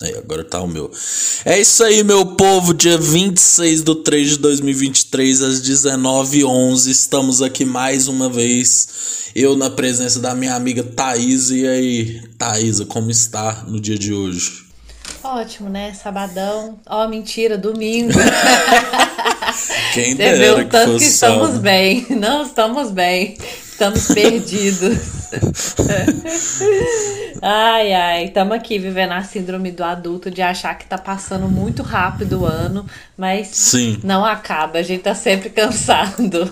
Aí, agora tá o meu. É isso aí, meu povo. Dia 26 do 3 de 2023, às 19h11. Estamos aqui mais uma vez. Eu na presença da minha amiga Thaís. E aí, Thaisa, como está no dia de hoje? Ótimo, né? Sabadão. Ó, oh, mentira, domingo. Quem Você dera viu que tanto que estamos bem. Não estamos bem. Estamos perdidos. ai, ai, estamos aqui vivendo a síndrome do adulto de achar que tá passando muito rápido o ano, mas Sim. não acaba, a gente tá sempre cansado.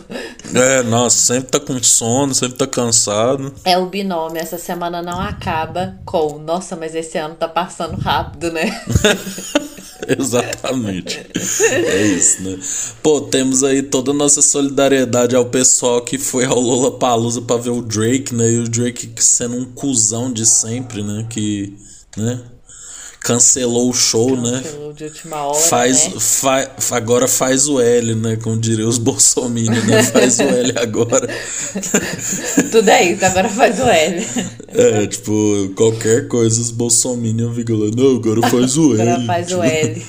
É, nossa, sempre tá com sono, sempre tá cansado. É o binômio, essa semana não acaba com, nossa, mas esse ano tá passando rápido, né? Exatamente. É isso, né? Pô, temos aí toda a nossa solidariedade ao pessoal que foi ao Lola Palusa pra ver o Drake, né? E o Drake sendo um cuzão de sempre, né? Que, né? Cancelou o show, né? Cancelou né? de última hora, faz, né? Fa, agora faz o L, né? Como diriam os bolsominions, né? Faz o L agora. Tudo é isso, agora faz o L. É, tipo, qualquer coisa os bolsominions ficam lá, não, agora faz o L. Agora faz tipo... o L.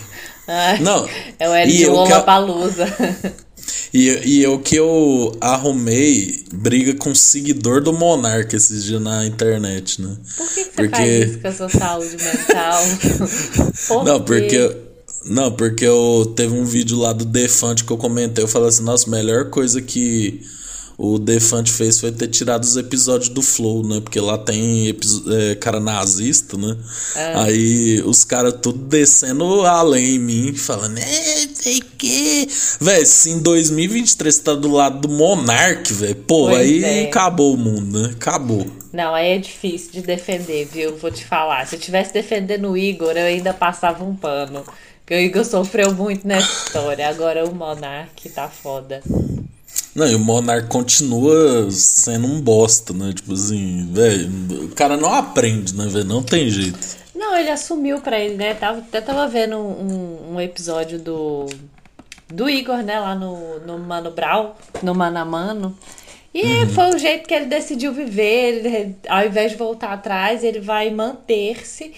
Ai, não. É o L de Lola Palusa. E, e o que eu arrumei briga com seguidor do Monark esses dias na internet, né? Por que, que porque... você faz isso com a sua saúde mental? Por não, porque. Não, porque eu teve um vídeo lá do Defante que eu comentei. Eu falei assim, nossa, melhor coisa que o Defante fez foi ter tirado os episódios do Flow, né? Porque lá tem é, cara nazista, né? É. Aí os caras tudo descendo além em mim, falando, é, sei que. Véi, se em 2023 você tá do lado do Monark, velho, pô, pois aí é. acabou o mundo, né? Acabou. Não, aí é difícil de defender, viu? Vou te falar. Se eu tivesse defendendo o Igor, eu ainda passava um pano. Porque o Igor sofreu muito nessa história. Agora o Monark tá foda. Não, e o Monark continua sendo um bosta, né? Tipo assim, velho, o cara não aprende, né, velho? Não tem jeito. Não, ele assumiu pra ele, né? Tava, até tava vendo um, um episódio do, do Igor, né? Lá no, no Mano Brown, no Mano a Mano. E uhum. foi o jeito que ele decidiu viver. Ele, ao invés de voltar atrás, ele vai manter-se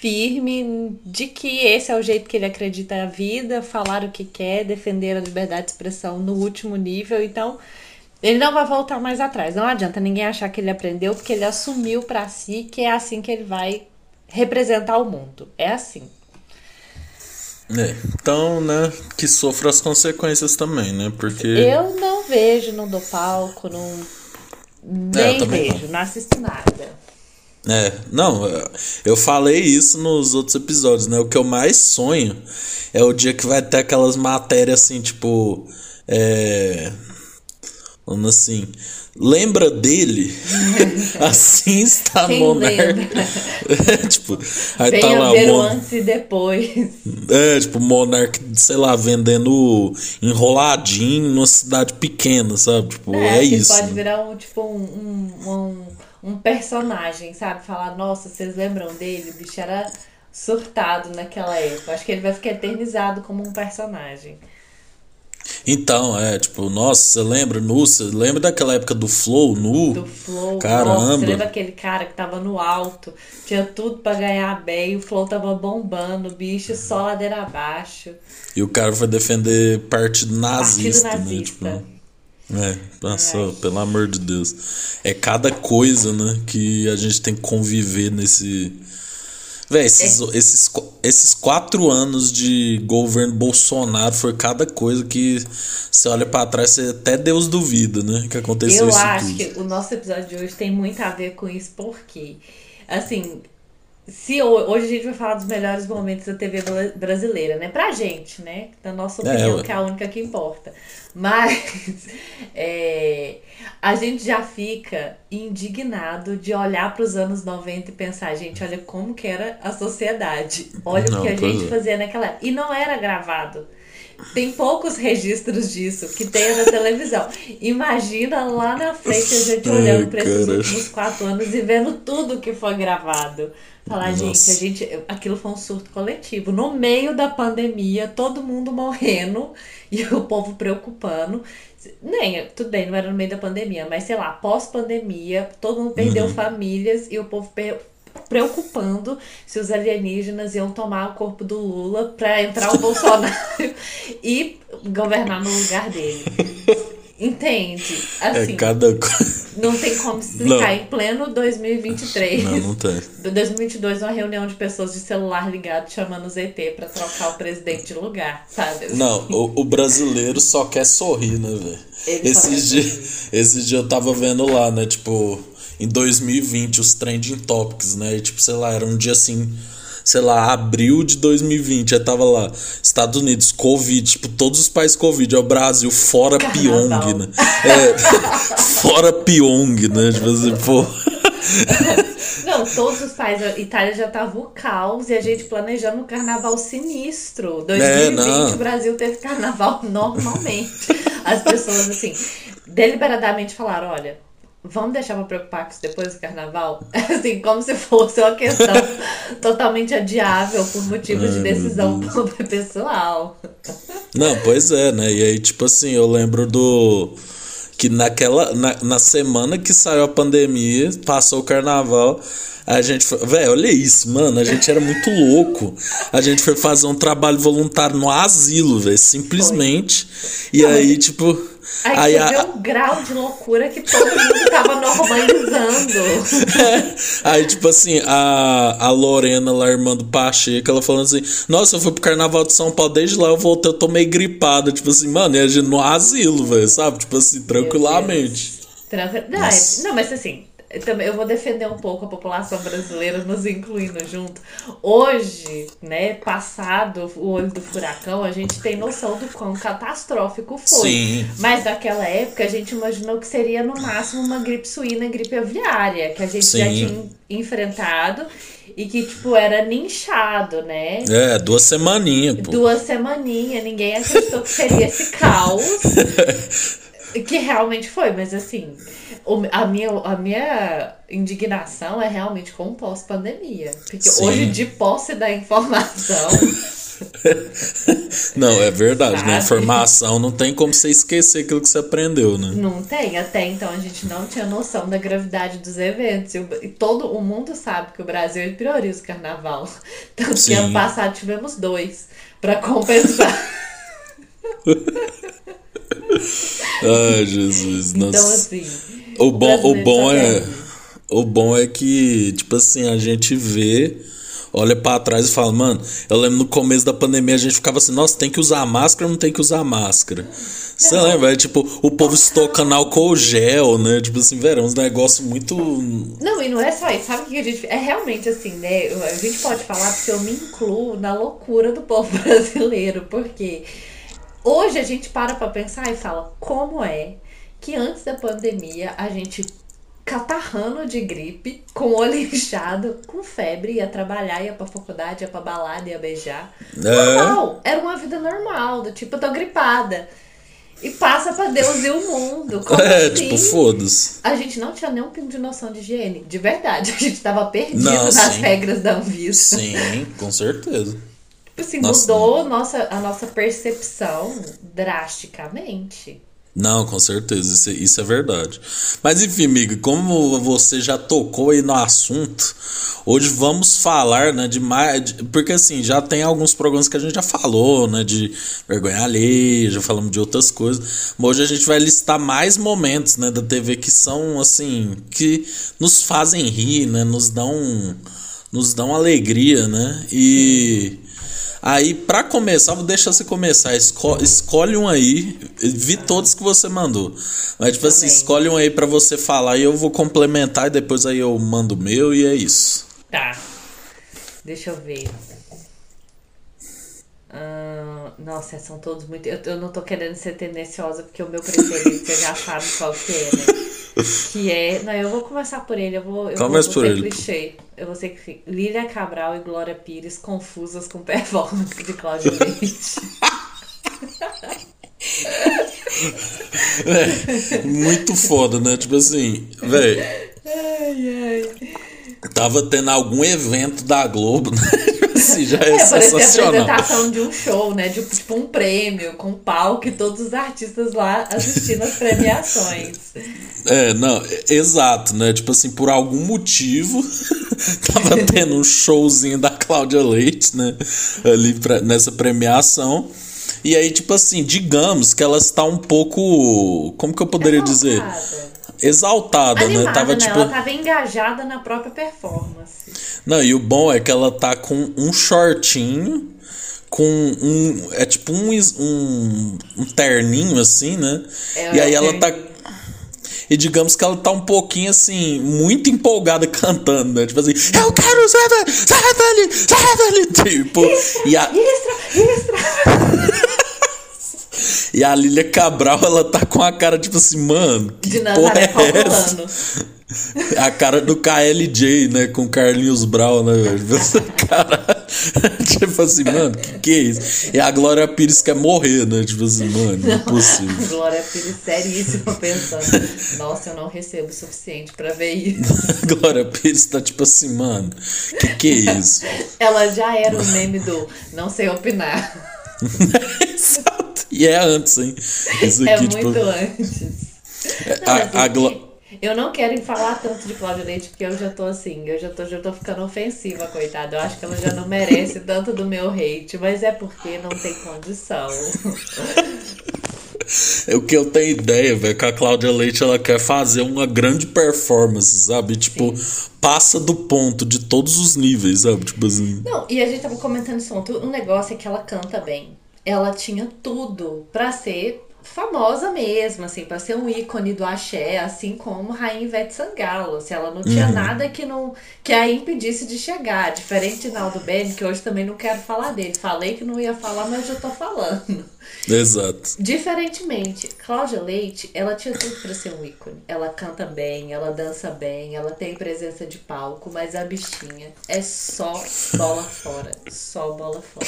firme de que esse é o jeito que ele acredita na vida, falar o que quer, defender a liberdade de expressão no último nível. Então, ele não vai voltar mais atrás. Não adianta ninguém achar que ele aprendeu, porque ele assumiu para si que é assim que ele vai representar o mundo. É assim. É, então, né, que sofra as consequências também, né? Porque. Eu não vejo, não dou palco, não. É, Nem é, vejo, não. não assisto nada. É, não, eu falei isso nos outros episódios, né? O que eu mais sonho é o dia que vai ter aquelas matérias assim, tipo. É. Falando assim. Lembra dele? assim está Quem Monark. tipo, aí Venha tá lá ver o antes e depois. É, tipo, Monark, sei lá, vendendo enroladinho numa cidade pequena, sabe? Tipo, é, é isso. Pode virar um, tipo, um, um, um um personagem, sabe? Falar, nossa, vocês lembram dele? O bicho era surtado naquela época. Acho que ele vai ficar eternizado como um personagem. Então, é, tipo, nossa, você lembra, Nu, você lembra daquela época do Flow, Nu? Do Flow, Caramba. Nossa, você lembra aquele cara que tava no alto, tinha tudo para ganhar bem, o Flow tava bombando, o bicho só ladeira abaixo. E o cara foi defender partido nazista, partido nazista. né? Tipo, é, passou, pelo amor de Deus. É cada coisa, né, que a gente tem que conviver nesse. Véi, esses, é. esses, esses quatro anos de governo Bolsonaro foi cada coisa que você olha para trás, você até Deus duvida, né? Que aconteceu Eu acho tudo. que o nosso episódio de hoje tem muito a ver com isso, porque, assim, se hoje a gente vai falar dos melhores momentos da TV brasileira, né? Pra gente, né? Da nossa é, opinião, é, que é a única que importa. Mas é, a gente já fica indignado de olhar para os anos 90 e pensar, gente, olha como que era a sociedade. Olha não, o que a gente é. fazia naquela época. E não era gravado. Tem poucos registros disso que tem na televisão. Imagina lá na frente a gente olhando para esses últimos quatro anos e vendo tudo que foi gravado. Falar, Nossa. gente, a gente, aquilo foi um surto coletivo. No meio da pandemia, todo mundo morrendo e o povo preocupando. Nem, tudo bem, não era no meio da pandemia, mas sei lá, pós-pandemia, todo mundo perdeu uhum. famílias e o povo per preocupando se os alienígenas iam tomar o corpo do Lula para entrar o Bolsonaro e governar no lugar dele. Entende? É assim, é cada Não tem como explicar. Não. Em pleno 2023. Não, não tem. 2022, uma reunião de pessoas de celular ligado chamando o ZT pra trocar o presidente de lugar, sabe? Não, o, o brasileiro só quer sorrir, né, velho? Esses dias esse dia eu tava vendo lá, né? Tipo, em 2020, os trending topics, né? E, tipo, sei lá, era um dia assim sei lá, abril de 2020, aí tava lá, Estados Unidos, Covid, tipo, todos os países Covid, é o Brasil, fora Carnaval. Pyong, né? É, fora Pyong, né? Tipo assim, pô. Não, todos os países. A Itália já tava o caos e a gente planejando um carnaval sinistro. 2020 é, o Brasil teve carnaval normalmente. As pessoas, assim, deliberadamente falaram: olha, Vamos deixar pra preocupar com isso depois do carnaval? Assim, como se fosse uma questão totalmente adiável por motivos de decisão pessoal. Não, pois é, né? E aí, tipo assim, eu lembro do. Que naquela. Na, na semana que saiu a pandemia, passou o carnaval. A gente foi. Velho, olha isso, mano. A gente era muito louco. A gente foi fazer um trabalho voluntário no asilo, velho. Simplesmente. Foi. E Não, aí, tipo Aí, aí você a... o grau de loucura que todo mundo tava normalizando. aí, tipo assim, a, a Lorena lá, irmã do Pacheco, ela falando assim: Nossa, eu fui pro carnaval de São Paulo, desde lá eu voltei, eu tô meio gripada. Tipo assim, mano, e a gente no asilo, velho, sabe? Tipo assim, tranquilamente. Tranquil... Não, é, não, mas assim, também eu vou defender um pouco a população brasileira, nos incluindo junto. Hoje, né, passado o olho do furacão, a gente tem noção do quão catastrófico foi. Sim. Mas naquela época a gente imaginou que seria no máximo uma gripe suína, gripe aviária, que a gente Sim. já tinha enfrentado e que, tipo, era ninchado, né? É, duas semaninhas, pô. Duas semaninhas, ninguém acreditou que seria esse caos. que realmente foi, mas assim, a minha, a minha indignação é realmente com pós-pandemia. Porque Sim. hoje, de posse da informação. não, é verdade, né? Informação não tem como você esquecer aquilo que você aprendeu, né? Não tem. Até então a gente não tinha noção da gravidade dos eventos. E todo o mundo sabe que o Brasil prioriza o carnaval. Tanto Sim. que ano passado tivemos dois para compensar. Ai, Jesus. Então, nossa. Assim. O bom, o bom é. O bom é que, tipo assim, a gente vê, olha para trás e fala, mano, eu lembro no começo da pandemia a gente ficava assim, nossa, tem que usar máscara ou não tem que usar máscara? Você lembra? É, tipo, o povo estocando álcool gel, né? Tipo assim, velho, é uns negócios muito. Não, e não é só isso. Sabe o que a gente. É realmente assim, né? A gente pode falar porque eu me incluo na loucura do povo brasileiro, porque hoje a gente para pra pensar e fala, como é que antes da pandemia a gente catarrando de gripe, com o olho inchado, com febre, ia trabalhar, ia pra faculdade, ia pra balada, ia beijar. É. Normal, era uma vida normal, do tipo, eu tô gripada. E passa pra Deus e o mundo. Como é, assim? tipo, foda-se. A gente não tinha nem um pingo de noção de higiene. De verdade. A gente tava perdido não, nas sim. regras da Anvisa. Sim, com certeza. Tipo assim, nossa, mudou nossa, a nossa percepção drasticamente. Não, com certeza, isso, isso, é verdade. Mas enfim, amigo, como você já tocou aí no assunto, hoje vamos falar, né, de mais. Porque assim, já tem alguns programas que a gente já falou, né, de vergonha alheia, já falamos de outras coisas. Mas hoje a gente vai listar mais momentos, né, da TV que são, assim, que nos fazem rir, né, nos dão. Nos dão alegria, né? E. Aí, para começar, vou deixar você começar. Esco escolhe um aí. Vi todos que você mandou. Mas, tipo assim, escolhe um aí para você falar e eu vou complementar e depois aí eu mando o meu e é isso. Tá. Deixa eu ver. Nossa, são todos muito. Eu, eu não tô querendo ser tendenciosa porque o meu preferido você já sabe qual que é, né? Que é. Não, eu vou começar por ele. Eu vou, eu Começa vou, por ele. clichê. Eu vou ser Lília Cabral e Glória Pires confusas com performance de Cláudia Leite. é, muito foda, né? Tipo assim, velho. Ai, ai. Tava tendo algum evento da Globo, né? Já é, é sensacional. Parece a apresentação de um show, né? De, tipo um prêmio com palco e todos os artistas lá assistindo as premiações. É, não, exato, né? Tipo assim, por algum motivo tava tendo um showzinho da Cláudia Leite, né? Ali pra, nessa premiação. E aí, tipo assim, digamos que ela está um pouco. Como que eu poderia dizer? Exaltada, Animada, né? Tava né? tipo. Ela tava engajada na própria performance. Não, e o bom é que ela tá com um shortinho, com um. É tipo um, um, um terninho assim, né? É, e aí ela tá. E digamos que ela tá um pouquinho assim, muito empolgada cantando, né? Tipo assim, eu quero sai dali, sai dali, tipo. E a... Extra, extra. E a Lilia Cabral, ela tá com a cara tipo assim, mano. Que de porra é essa? A cara do KLJ, né? Com Carlinhos Brown, né, velho? cara. tipo assim, mano, que que é isso? E a Glória Pires quer morrer, né? Tipo assim, mano, não é possível. A Glória Pires seríssima pensando. Nossa, eu não recebo o suficiente pra ver isso. Glória Pires tá tipo assim, mano, que que é isso? Ela já era o meme do não sei opinar. E é antes, hein? Isso é aqui, é tipo... muito antes. Não, a, a Glo... Eu não quero falar tanto de Cláudia Leite, porque eu já tô assim, eu já tô, já tô ficando ofensiva, coitada. Eu acho que ela já não merece tanto do meu hate, mas é porque não tem condição. É o que eu tenho ideia, velho, que a Cláudia Leite ela quer fazer uma grande performance, sabe? Tipo, Sim. passa do ponto de todos os níveis, sabe? Tipo assim. Não, e a gente tava comentando isso ontem. O negócio é que ela canta bem. Ela tinha tudo para ser famosa mesmo, assim, para ser um ícone do axé, assim como Rainha Ivete Sangalo. Se ela não tinha uhum. nada que não que a impedisse de chegar. Diferente de Naldo Bene, que hoje também não quero falar dele. Falei que não ia falar, mas já tô falando. Exato. Diferentemente, Cláudia Leite, ela tinha tudo para ser um ícone. Ela canta bem, ela dança bem, ela tem presença de palco, mas a bichinha é só bola fora. Só bola fora.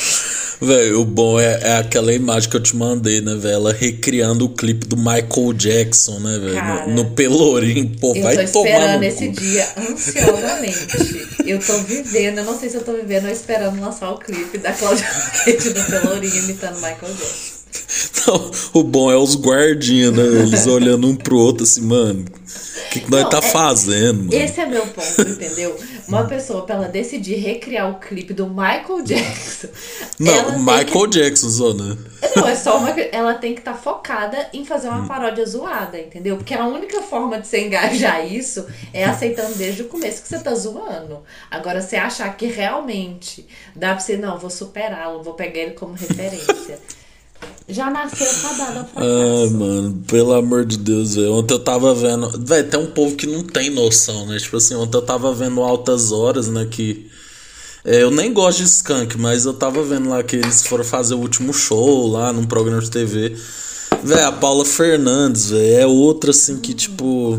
Velho, o bom é, é aquela imagem que eu te mandei, né, velho? Ela recriando o clipe do Michael Jackson, né, velho? No, no, Pelourinho. Pô, vai tomar. Eu tô esperando esse dia ansiosamente. eu tô vivendo, eu não sei se eu tô vivendo ou esperando lançar o clipe da Cláudia Leite no Pelourinho imitando Michael Jackson. O bom é os guardinhas, né? Eles olhando um pro outro assim, mano. O que, que nós não, tá é, fazendo, mano? Esse é meu ponto, entendeu? Uma pessoa, pra ela decidir recriar o clipe do Michael Jackson. Não, Michael que... Jackson, só, né? Não, é só uma. Ela tem que estar tá focada em fazer uma hum. paródia zoada, entendeu? Porque a única forma de você engajar isso é aceitando desde o começo que você tá zoando. Agora, você achar que realmente dá pra você, não, vou superá-lo, vou pegar ele como referência. Já nasceu fadada ao fracasso. Ah, mano, pelo amor de Deus, velho. Ontem eu tava vendo. Velho, tem um povo que não tem noção, né? Tipo assim, ontem eu tava vendo Altas Horas, né? Que. É, eu nem gosto de skunk, mas eu tava vendo lá que eles foram fazer o último show lá num programa de TV. Velho, a Paula Fernandes, velho, é outra assim que, tipo.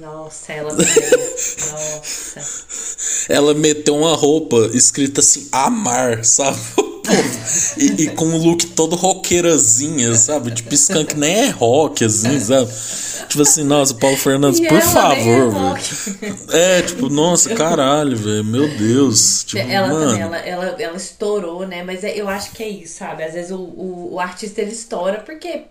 Nossa, ela Nossa. Ela meteu uma roupa escrita assim, amar, sabe? e, e, com um look todo roqueirazinha, sabe? Tipo, Skank nem é rock, assim, sabe? Tipo assim, nossa, Paulo Fernandes, e por favor, é velho. É, tipo, nossa, caralho, velho, meu Deus. Tipo, ela mano. também, ela, ela, ela estourou, né? Mas é, eu acho que é isso, sabe? Às vezes o, o, o artista ele estoura porque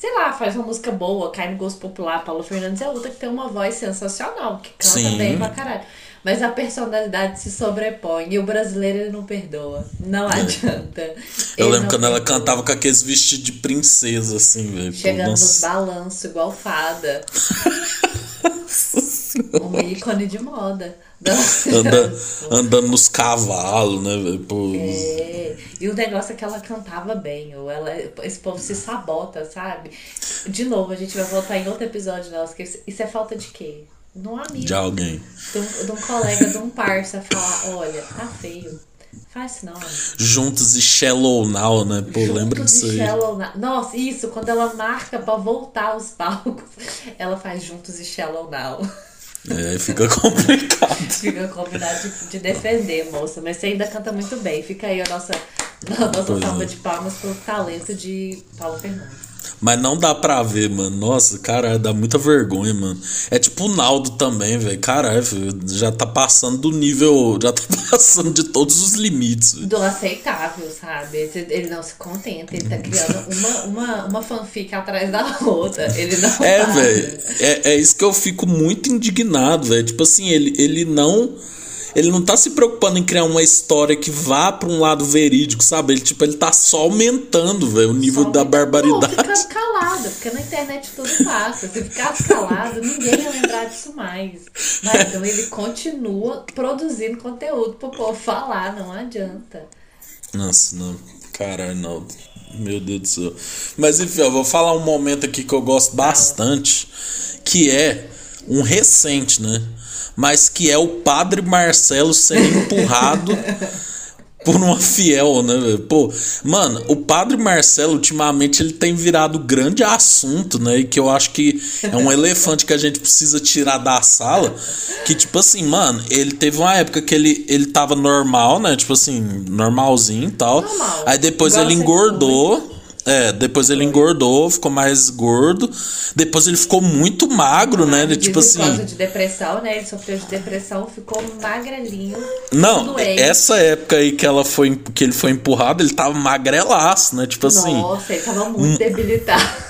sei lá, faz uma música boa, cai no gosto popular. Paulo Fernandes é outra que tem uma voz sensacional, que canta Sim. bem pra caralho. Mas a personalidade se sobrepõe e o brasileiro ele não perdoa. Não é. adianta. Eu lembro quando perdoa. ela cantava com aqueles vestidos de princesa, assim, velho. Chegando nos balanços, igual fada. um ícone de moda. Anda, andando nos cavalos, né, velho? É. E o negócio é que ela cantava bem, ou ela, esse povo se sabota, sabe? De novo, a gente vai voltar em outro episódio, que isso é falta de quê? De um amigo. De alguém. De um, de um colega, de um parça falar, olha, tá feio. Faz não. Juntos e Shallow Now, né? Pô, Juntos lembra disso aí. Shallow Now. Nossa, isso, quando ela marca pra voltar aos palcos, ela faz Juntos e Shallow Now. É, fica complicado. fica complicado de, de, defender, moça. Mas você ainda canta muito bem. Fica aí a nossa, a nossa salva é. de palmas pelo talento de Paulo Fernandes. Mas não dá pra ver, mano. Nossa, cara, dá muita vergonha, mano. É tipo o Naldo também, velho. Caralho, já tá passando do nível. Já tá passando de todos os limites. Véio. Do aceitável, sabe? Ele não se contenta. Ele tá criando uma, uma, uma fanfic atrás da outra. Ele não. É, velho. É, é isso que eu fico muito indignado, velho. Tipo assim, ele, ele não ele não tá se preocupando em criar uma história que vá para um lado verídico, sabe? Ele, tipo, ele tá só aumentando, velho, o nível só da barbaridade. Não, fica calado, porque na internet tudo passa. Se ficasse calado, ninguém ia lembrar disso mais. Mas então ele continua produzindo conteúdo pro povo falar, não adianta. Nossa, não. Caralho, não. Meu Deus do céu. Mas enfim, eu vou falar um momento aqui que eu gosto bastante, que é um recente, né? Mas que é o padre Marcelo sendo empurrado por uma fiel, né? Pô, mano, o padre Marcelo ultimamente ele tem virado grande assunto, né? E que eu acho que é um elefante que a gente precisa tirar da sala. Que, tipo assim, mano, ele teve uma época que ele, ele tava normal, né? Tipo assim, normalzinho e tal. Normal. Aí depois Igual ele engordou. É, depois ele engordou, ficou mais gordo. Depois ele ficou muito magro, né? Ele, tipo assim. Por causa de depressão, né? Ele sofreu de depressão, ficou magrelinho. Não, essa época aí que ela foi que ele foi empurrado, ele tava magrelaço, né? Tipo assim. Nossa, ele tava muito debilitado.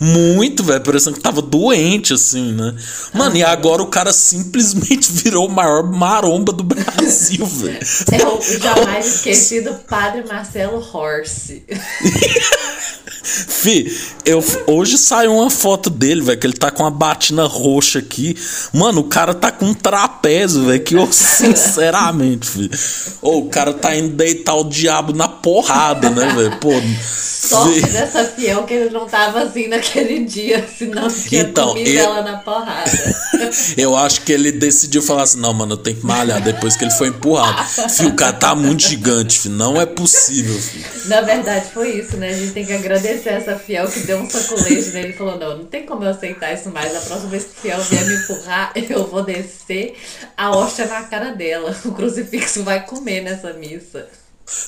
Muito, velho. Parecendo que tava doente, assim, né? Mano, ah, e agora o cara simplesmente virou o maior maromba do Brasil, velho. É o jamais esquecido Padre Marcelo Horse. Fi, eu, hoje saiu uma foto dele, velho, que ele tá com uma batina roxa aqui. Mano, o cara tá com um trapézio, velho, que eu, sinceramente, fi. Ou o cara tá indo deitar o diabo na porrada, né, velho? Pô. Sorte fi. dessa fiel que ele não tava assim naquele dia, senão tinha então, comido eu, ela na porrada. eu acho que ele decidiu falar assim: não, mano, eu tenho que malhar depois que ele foi empurrado. Fio, o cara tá muito gigante, fi. Não é possível, fi. Na verdade, foi isso, né? A gente tem que agradecer essa fiel que deu um sacolete nele e falou: Não, não tem como eu aceitar isso mais. A próxima vez que o fiel vier me empurrar, eu vou descer a hóstia na cara dela. O crucifixo vai comer nessa missa.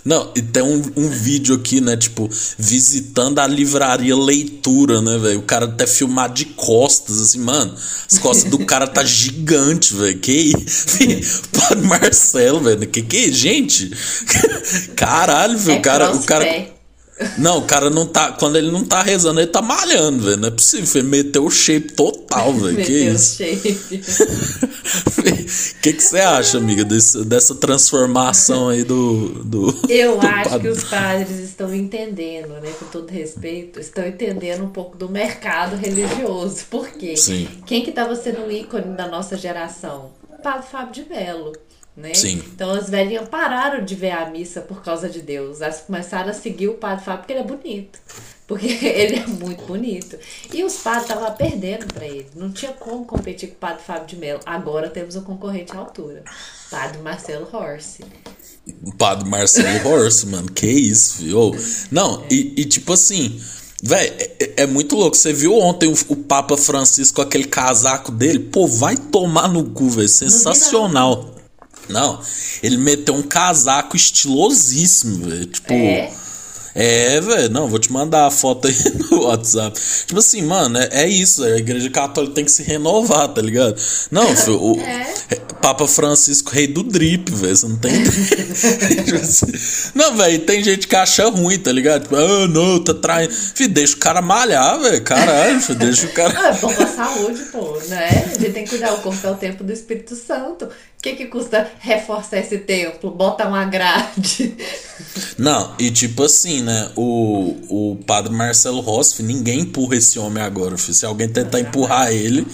Não, e tem um, um vídeo aqui, né? Tipo, visitando a livraria leitura, né, velho? O cara até filmar de costas, assim, mano. As costas do cara tá gigante, velho. Que isso? Padre Marcelo, velho. Que que é, gente? Caralho, velho. É o cara. O cara não, o cara não tá. Quando ele não tá rezando, ele tá malhando, velho. Não é possível. Ele meteu o shape total, velho. que isso? O que, você acha, amiga, desse, dessa transformação aí do. do Eu do acho padre. que os padres estão entendendo, né? Com todo respeito, estão entendendo um pouco do mercado religioso. Por quê? Sim. Quem que tava sendo o ícone da nossa geração? O padre Fábio de Mello né? Sim. Então as velhinhas pararam de ver a missa por causa de Deus. Elas começaram a seguir o padre Fábio porque ele é bonito. Porque ele é muito bonito. E os padres estavam perdendo para ele. Não tinha como competir com o padre Fábio de Mello. Agora temos um concorrente à altura. Padre Marcelo Horse. Padre Marcelo Horse, mano. Que isso, viu? Não, é. e, e tipo assim. Véi, é, é, muito louco. Você viu ontem o, o, Papa Francisco com aquele casaco dele? Pô, vai tomar no cu, velho. Sensacional. Não, ele meteu um casaco estilosíssimo, velho. Tipo. É? É, velho, não, vou te mandar a foto aí no WhatsApp. Tipo assim, mano, é, é isso, a igreja católica tem que se renovar, tá ligado? Não, filho, o é. Papa Francisco, rei do drip, velho, você não tem. Tipo assim, não, velho, tem gente que acha ruim, tá ligado? Tipo, ah, não, tá traindo. Filho, deixa o cara malhar, velho, caralho, filho, deixa o cara. Ah, é bom pra saúde, pô, né? A gente tem que cuidar, o corpo é o tempo do Espírito Santo. O que, que custa reforçar esse templo? Bota uma grade. Não, e tipo assim, né? O, o padre Marcelo Rossi, ninguém empurra esse homem agora. Filho. Se alguém tentar empurrar ele,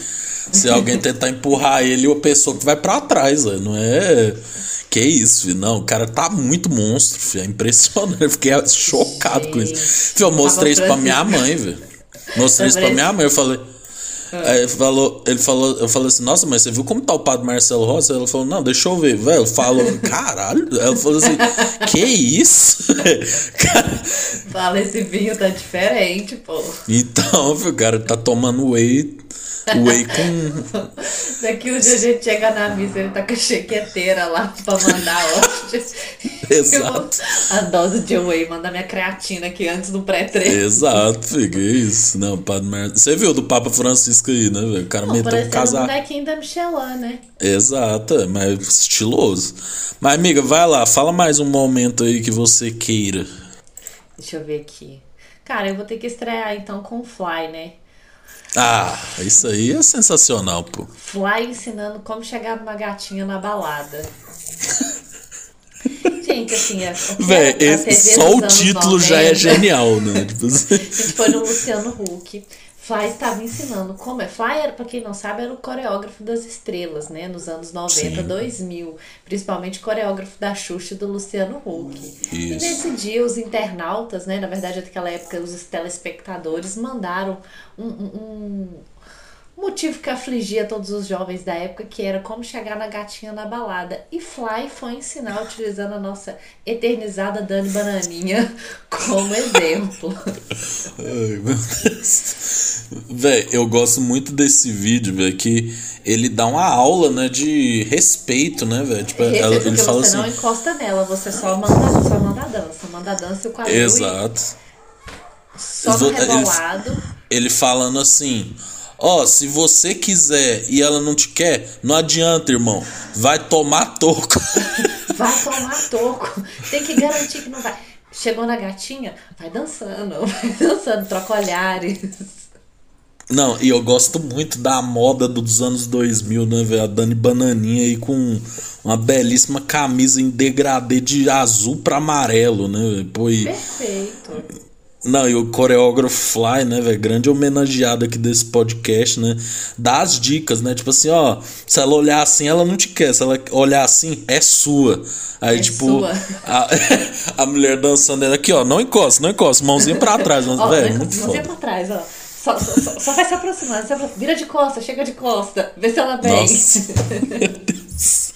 se alguém tentar empurrar ele, a pessoa que vai para trás, véio. não é. Que isso, filho. não, o cara tá muito monstro, filho. é impressionante. Eu fiquei chocado Gente. com isso. Filho, eu mostrei isso pra minha mãe, velho. Mostrei isso pra minha mãe, eu falei. Aí ele falou, ele falou, eu falei assim, nossa, mas você viu como tá o padre Marcelo Rossi? Ela falou, não, deixa eu ver, velho. Falou, caralho. Ela falou assim, que isso? Fala, esse vinho tá diferente, pô. Então, o cara tá tomando whey. Whey com. Daqui um dia a gente chega na missa, ele tá com a chequeteira lá pra mandar hóstia. Exato. A dose de whey manda minha creatina aqui antes do pré-treino. Exato, fica isso. Não, padre merda. Você viu do Papa Francisco aí, né, velho? O cara meteu um casaco. um da Michelin, né? Exato, é, mas estiloso. Mas, amiga, vai lá, fala mais um momento aí que você queira. Deixa eu ver aqui. Cara, eu vou ter que estrear então com o Fly, né? Ah, isso aí é sensacional, pô. Fly ensinando como chegar numa gatinha na balada. Assim, a, Véi, esse, só o título 90, já é genial, né? Tipo a foi no Luciano Huck. Fly estava ensinando como é. Fly, era, pra quem não sabe, era o coreógrafo das estrelas, né? Nos anos 90, Sim. 2000. Principalmente coreógrafo da Xuxa e do Luciano Huck. Isso. E nesse dia, os internautas, né? Na verdade, naquela época, os telespectadores mandaram um, um motivo que afligia todos os jovens da época, que era como chegar na gatinha na balada. E Fly foi ensinar utilizando a nossa eternizada Dani Bananinha como exemplo. Ai, meu Deus. Véi, eu gosto muito desse vídeo, velho, que ele dá uma aula, né, de respeito, né, velho? Tipo, ela, ele fala você assim... não encosta nela, você só manda, só manda a dança. Manda a dança e o quadril. Exato. Só no rebolado. Ele, ele falando assim Ó, oh, se você quiser e ela não te quer, não adianta, irmão. Vai tomar toco. vai tomar toco. Tem que garantir que não vai. Chegou na gatinha, vai dançando, vai dançando, troca olhares. Não, e eu gosto muito da moda dos anos 2000, né, velho? A Dani Bananinha aí com uma belíssima camisa em degradê de azul para amarelo, né? Pô, e... Perfeito. Não, e o coreógrafo Fly, né, velho? Grande homenageado aqui desse podcast, né? Dá as dicas, né? Tipo assim, ó, se ela olhar assim, ela não te quer. Se ela olhar assim, é sua. Aí, é tipo, sua. A, a mulher dançando ela aqui, ó, não encosta, não encosta, mãozinha pra trás, mas, velho, muito Mãozinha pra trás, ó. Só, só, só, vai se aproximando, vira de costa, chega de costa, vê se ela vem. Nossa.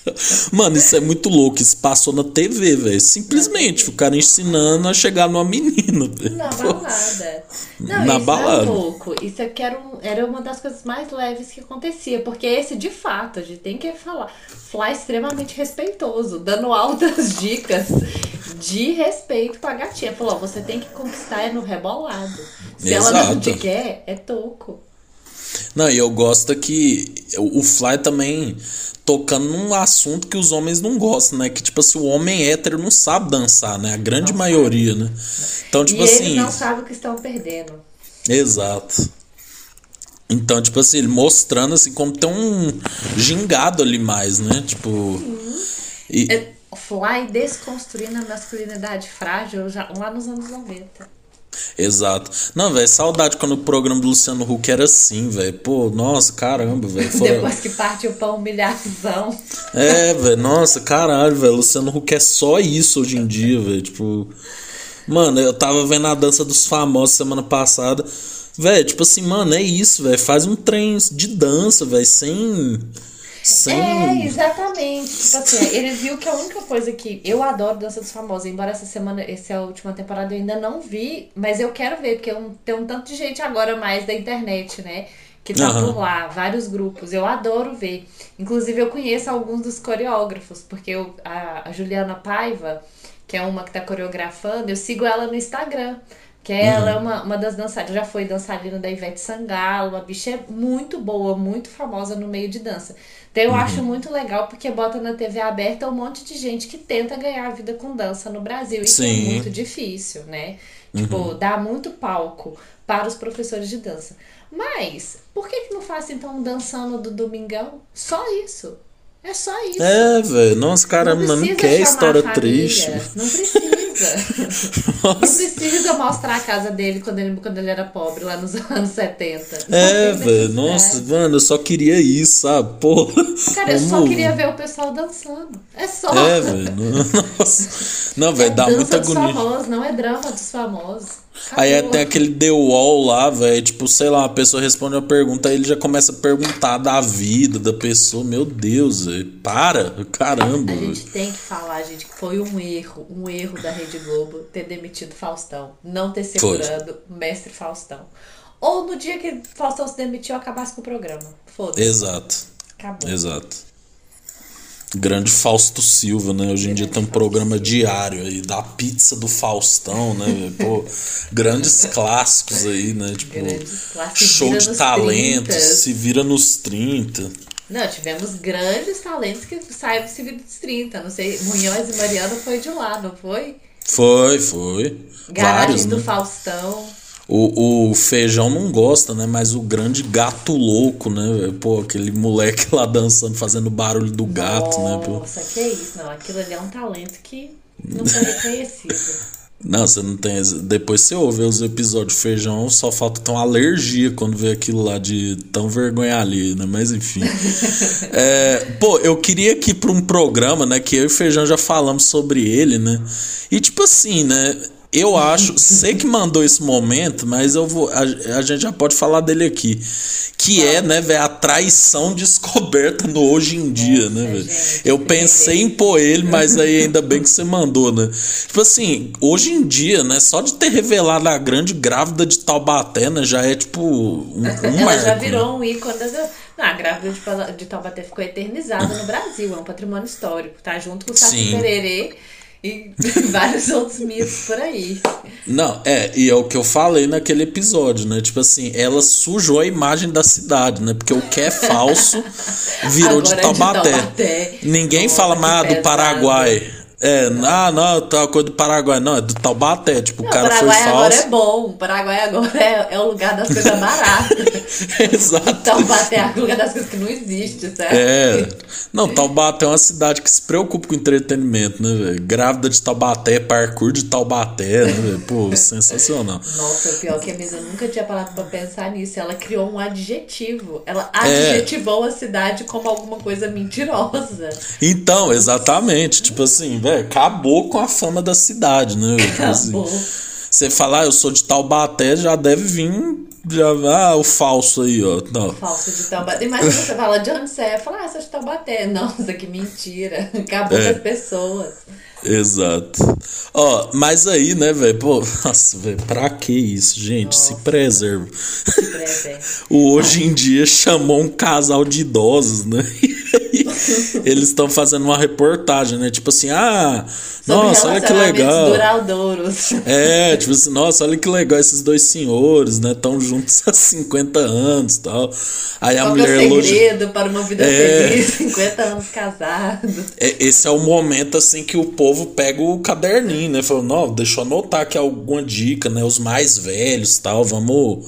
Mano, isso é muito louco. Isso passou na TV, velho. Simplesmente ficaram ensinando a chegar numa menina. Véio. Na balada. Não, na isso balada. É louco. Isso aqui era, um, era uma das coisas mais leves que acontecia. Porque esse, de fato, a gente tem que falar. Fly extremamente respeitoso, dando altas dicas de respeito pra gatinha. Falou: você tem que conquistar no rebolado. Se Exato. ela não te quer, é toco. Não, e eu gosto que o Fly também tocando num assunto que os homens não gostam, né? Que tipo assim, o homem hétero não sabe dançar, né? A grande não maioria, sabe. né? Então, tipo e assim. Eles não sabem o que estão perdendo. Exato. Então, tipo assim, ele mostrando assim como tem um gingado ali mais, né? Tipo. Uhum. E... É, Fly desconstruindo a masculinidade frágil já, lá nos anos 90. Exato. Não, velho, saudade quando o programa do Luciano Huck era assim, velho. Pô, nossa, caramba, velho. Fora... Depois que partiu pra humilhação. É, velho, nossa, caralho, velho. Luciano Huck é só isso hoje em dia, velho. Tipo. Mano, eu tava vendo a dança dos famosos semana passada. Velho, tipo assim, mano, é isso, velho. Faz um trem de dança, velho, sem sem... É, exatamente. Tipo assim, ele viu que a única coisa que. Eu adoro Dança dos Famosos, embora essa semana, essa é a última temporada, eu ainda não vi, mas eu quero ver, porque tem um tanto de gente agora mais da internet, né? Que tá uhum. por lá, vários grupos. Eu adoro ver. Inclusive, eu conheço alguns dos coreógrafos, porque eu, a, a Juliana Paiva, que é uma que tá coreografando, eu sigo ela no Instagram. Que uhum. ela é uma, uma das dançarinas, já foi dançarina da Ivete Sangalo, a bicha é muito boa, muito famosa no meio de dança. Então eu uhum. acho muito legal porque bota na TV aberta um monte de gente que tenta ganhar a vida com dança no Brasil. Isso é Sim. é muito difícil, né? Tipo, uhum. dá muito palco para os professores de dança. Mas, por que, que não faz então dançando do Domingão? Só isso. É só isso. É, velho. Nossa, caramba, não, não quer história triste. Não precisa. Não precisa mostrar a casa dele quando ele, quando ele era pobre, lá nos anos 70. é, velho. Nossa, mano, eu só queria isso, sabe? Porra. Cara, eu só queria ver o pessoal dançando. É só. É, velho. Nossa. Não, velho, é dá muita agonia. Famosos, não é drama dos famosos. Aí até aquele The Wall lá, velho. Tipo, sei lá, a pessoa responde uma pergunta, aí ele já começa a perguntar da vida da pessoa. Meu Deus, véio, para, caramba. A gente tem que falar, gente, que foi um erro, um erro da Rede Globo ter demitido Faustão. Não ter segurado o mestre Faustão. Ou no dia que Faustão se demitiu, acabasse com o programa. Foda-se. Exato. Acabou. Exato. Grande Fausto Silva, né? Hoje em dia tem um programa diário aí da pizza do Faustão, né? Pô, grandes clássicos aí, né? Tipo, show de talentos, se vira nos 30. Não, tivemos grandes talentos que saíram se vira nos 30. Não sei, Munhoz e Mariano foi de lá, não foi? Foi, foi. Garagem Vários, do né? Faustão. O, o feijão não gosta, né? Mas o grande gato louco, né? Pô, aquele moleque lá dançando, fazendo barulho do gato, Nossa, né? Nossa, que isso, não. Aquilo ali é um talento que não foi reconhecido. Não, você não tem. Depois você ouve os episódios de feijão, só falta ter uma alergia quando vê aquilo lá de tão vergonha ali, né? Mas enfim. é, pô, eu queria aqui para um programa, né? Que eu e o feijão já falamos sobre ele, né? E tipo assim, né? Eu acho, sei que mandou esse momento, mas eu vou. A, a gente já pode falar dele aqui. Que é, né, velho, a traição descoberta no hoje em dia, Nossa, né, velho? Eu pensei em pôr ele, mas aí ainda bem que você mandou, né? Tipo assim, hoje em dia, né, só de ter revelado a grande grávida de Taubaté, né, já é tipo um, um Ela marco, já virou né? um ícone da. Não, a grávida de Taubaté ficou eternizada no Brasil, é um patrimônio histórico, tá? Junto com o Saci Pererê e vários outros mitos por aí. Não, é, e é o que eu falei naquele episódio, né? Tipo assim, ela sujou a imagem da cidade, né? Porque o que é falso virou de Taubaté. de Taubaté. Ninguém Nossa, fala mais do Paraguai. É, ah, não, tá coisa do Paraguai. Não, é do Taubaté. Tipo, não, o cara foi falso. O Paraguai agora é bom. O Paraguai agora é, é o lugar das coisas baratas. Exato. Taubaté é o lugar das coisas que não existe, certo? É. Não, Taubaté é uma cidade que se preocupa com entretenimento, né, velho? Grávida de Taubaté, parkour de Taubaté, né, velho? Pô, sensacional. Nossa, o pior é que a mesa nunca tinha parado pra pensar nisso. Ela criou um adjetivo. Ela adjetivou é. a cidade como alguma coisa mentirosa. Então, exatamente. Tipo assim, velho velho, acabou com a fama da cidade, né? Tipo acabou. Assim, você falar, ah, eu sou de Taubaté, já deve vir já, ah, o falso aí, ó. Não. Falso de Taubaté. Mas você fala de onde você é? Fala, ah, sou de Taubaté. Nossa, que mentira. Acabou é. com as pessoas. Exato. Ó, mas aí, né, velho? Pô, nossa, velho, pra que isso, gente? Nossa, se preserva. Se preserva. o hoje em dia chamou um casal de idosos, né? eles estão fazendo uma reportagem, né? Tipo assim, ah, Sobre nossa, olha que legal. Duradouros. É, tipo assim, nossa, olha que legal esses dois senhores, né? Estão juntos há 50 anos e tal. Aí Qual a mulher é o segredo para uma vida é... feliz, 50 anos casado. É, esse é o momento assim que o povo pega o caderninho, né? Falou, não, deixa eu anotar aqui alguma dica, né? Os mais velhos tal, vamos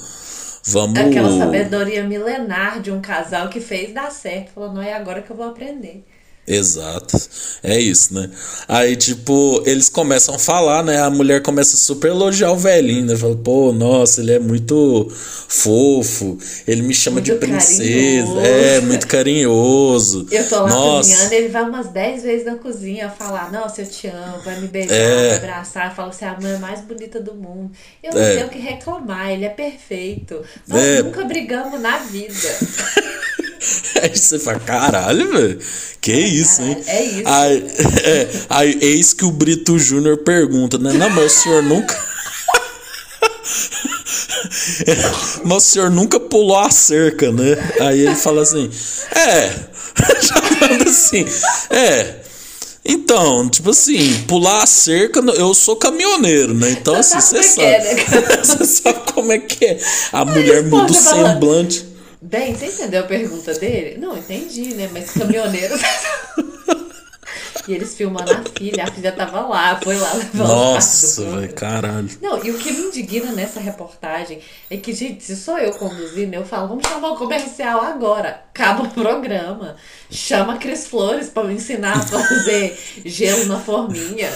Vamos. Aquela sabedoria milenar de um casal que fez dar certo. Falou, não é agora que eu vou aprender. Exato. É isso, né? Aí, tipo, eles começam a falar, né? A mulher começa a super elogiar o velhinho, né? Fala, pô, nossa, ele é muito fofo, ele me chama muito de princesa, carinhoso. é, muito carinhoso. Eu tô lá nossa. cozinhando, ele vai umas 10 vezes na cozinha falar, nossa, eu te amo, vai me beijar, é. me abraçar, fala, você é a mãe mais bonita do mundo. Eu não é. tenho o que reclamar, ele é perfeito. Nós é. nunca brigamos na vida. Aí você fala, caralho, velho. Que isso, hein? É isso. Aí, é, aí, eis que o Brito Júnior pergunta, né? Não, mas o senhor nunca. mas o senhor nunca pulou a cerca, né? Aí ele fala assim: É, já manda assim, é. Então, tipo assim, pular a cerca, eu sou caminhoneiro, né? Então, assim, você é sabe. É, né? Você sabe como é que é. A mulher muda o semblante. Bem, você entendeu a pergunta dele? Não, entendi, né? Mas caminhoneiro. e eles filmando a filha, a filha tava lá, foi lá levar Nossa, velho, caralho. Não, e o que me indigna nessa reportagem é que, gente, se sou eu conduzindo, eu falo, vamos chamar o comercial agora. Acaba o programa. Chama a Cris Flores pra me ensinar a fazer gelo na forminha.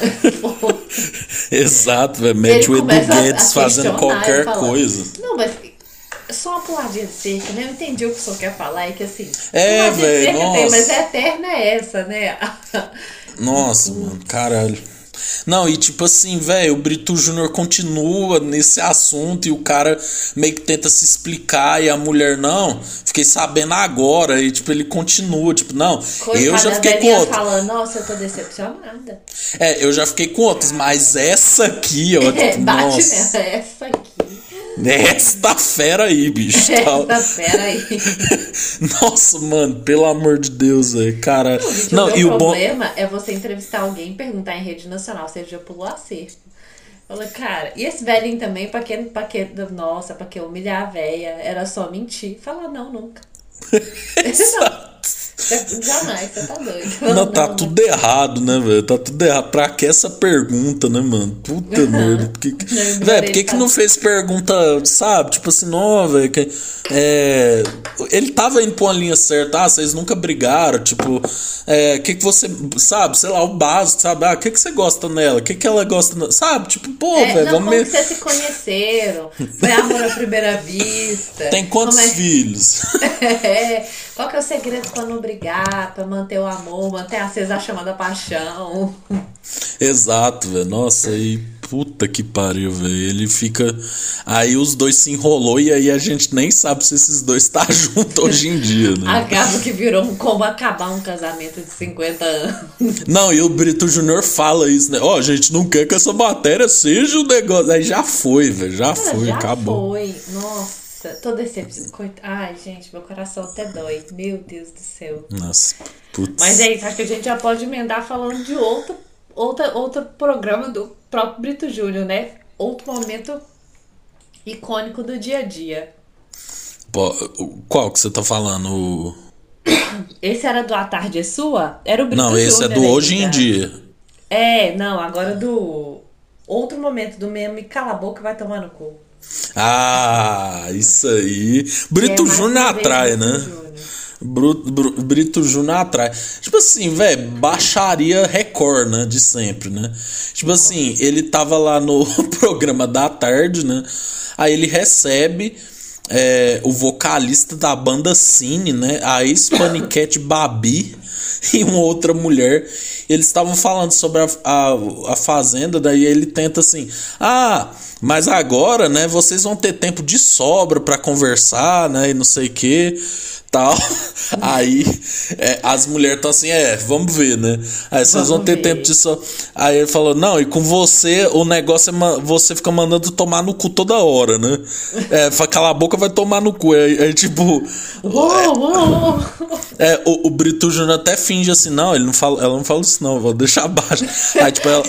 Exato, velho. Mete o Edu Guedes fazendo qualquer coisa. Não, mas só uma puladinha de cerca, né? Eu entendi o que o senhor quer falar, é que assim. É, velho. Mas é eterna é essa, né? Nossa, mano, caralho. Não, e tipo assim, velho, o Brito Júnior continua nesse assunto e o cara meio que tenta se explicar e a mulher, não, fiquei sabendo agora. E tipo, ele continua, tipo, não, Coitada, eu já fiquei com outro. falando, nossa, eu tô decepcionada. É, eu já fiquei com outros, mas essa aqui, ó, tipo, é, bate nossa. Nessa, essa aqui. Essa fera aí, bicho. Essa fera aí. Nossa, mano, pelo amor de Deus, velho. Cara. Não, não e o problema bom... é você entrevistar alguém e perguntar em rede nacional se ele já pulou a cerca. Fala, cara, e esse velhinho também, pra que, pra que, nossa, pra que humilhar a véia? Era só mentir. Fala, não, nunca. não. Jamais, você tá doido. Não, não tá não, tudo errado, né, velho? Tá tudo errado. Pra que essa pergunta, né, mano? Puta merda. Por que, velho, por que, que não fez pergunta, sabe? Tipo assim, não, velho. É, ele tava indo pra uma linha certa. Ah, vocês nunca brigaram. Tipo, é, que que você, sabe? Sei lá, o básico, sabe? Ah, o que que você gosta nela? O que que ela gosta, sabe? Tipo, pô, é, velho, vamos ver. vocês se conheceram? Foi amor à primeira vista? Tem quantos é... filhos? é. Qual que é o segredo para não brigar, para manter o amor, manter acesa a chama da paixão? Exato, velho. Nossa, aí puta que pariu, velho. Ele fica. Aí os dois se enrolou e aí a gente nem sabe se esses dois tá junto hoje em dia, né? Acaba que virou como acabar um casamento de 50 anos. Não, e o Brito Júnior fala isso, né? Ó, oh, a gente não quer que essa matéria seja o um negócio. Aí já foi, velho. Já Cara, foi, já acabou. Foi, nossa. Nossa, tô decepcionada. Ai, gente, meu coração até dói. Meu Deus do céu. Nossa, putz. Mas é isso, acho que a gente já pode emendar falando de outro, outra, outro programa do próprio Brito Júnior, né? Outro momento icônico do dia a dia. Qual que você tá falando? Esse era do A Tarde é Sua? Era o Brito Não, esse é do Hoje em Dia. É, não, agora do outro momento do meme Cala a Boca vai tomar no cu. Ah, isso aí. Brito é Júnior atrai, né? Bruto, Brito Júnior atrai. Tipo assim, velho, baixaria Record, né? De sempre, né? Tipo assim, ele tava lá no programa da tarde, né? Aí ele recebe é, o vocalista da banda Cine, né? A ex-paniquete Babi e uma outra mulher. Eles estavam falando sobre a, a, a, fazenda, daí ele tenta assim: ah, mas agora, né, vocês vão ter tempo de sobra para conversar, né, e não sei o que tal. Aí é, as mulheres estão assim, é, vamos ver, né? Aí vocês vão ter ver. tempo de só. Aí ele falou, não, e com você o negócio é você fica mandando tomar no cu toda hora, né? É, cala a boca, vai tomar no cu. Aí, aí tipo. Uou, uou. É, o, o Brito Júnior até finge assim, não, ele não fala, ela não fala isso, não, vou deixar abaixo. Aí, tipo, ela.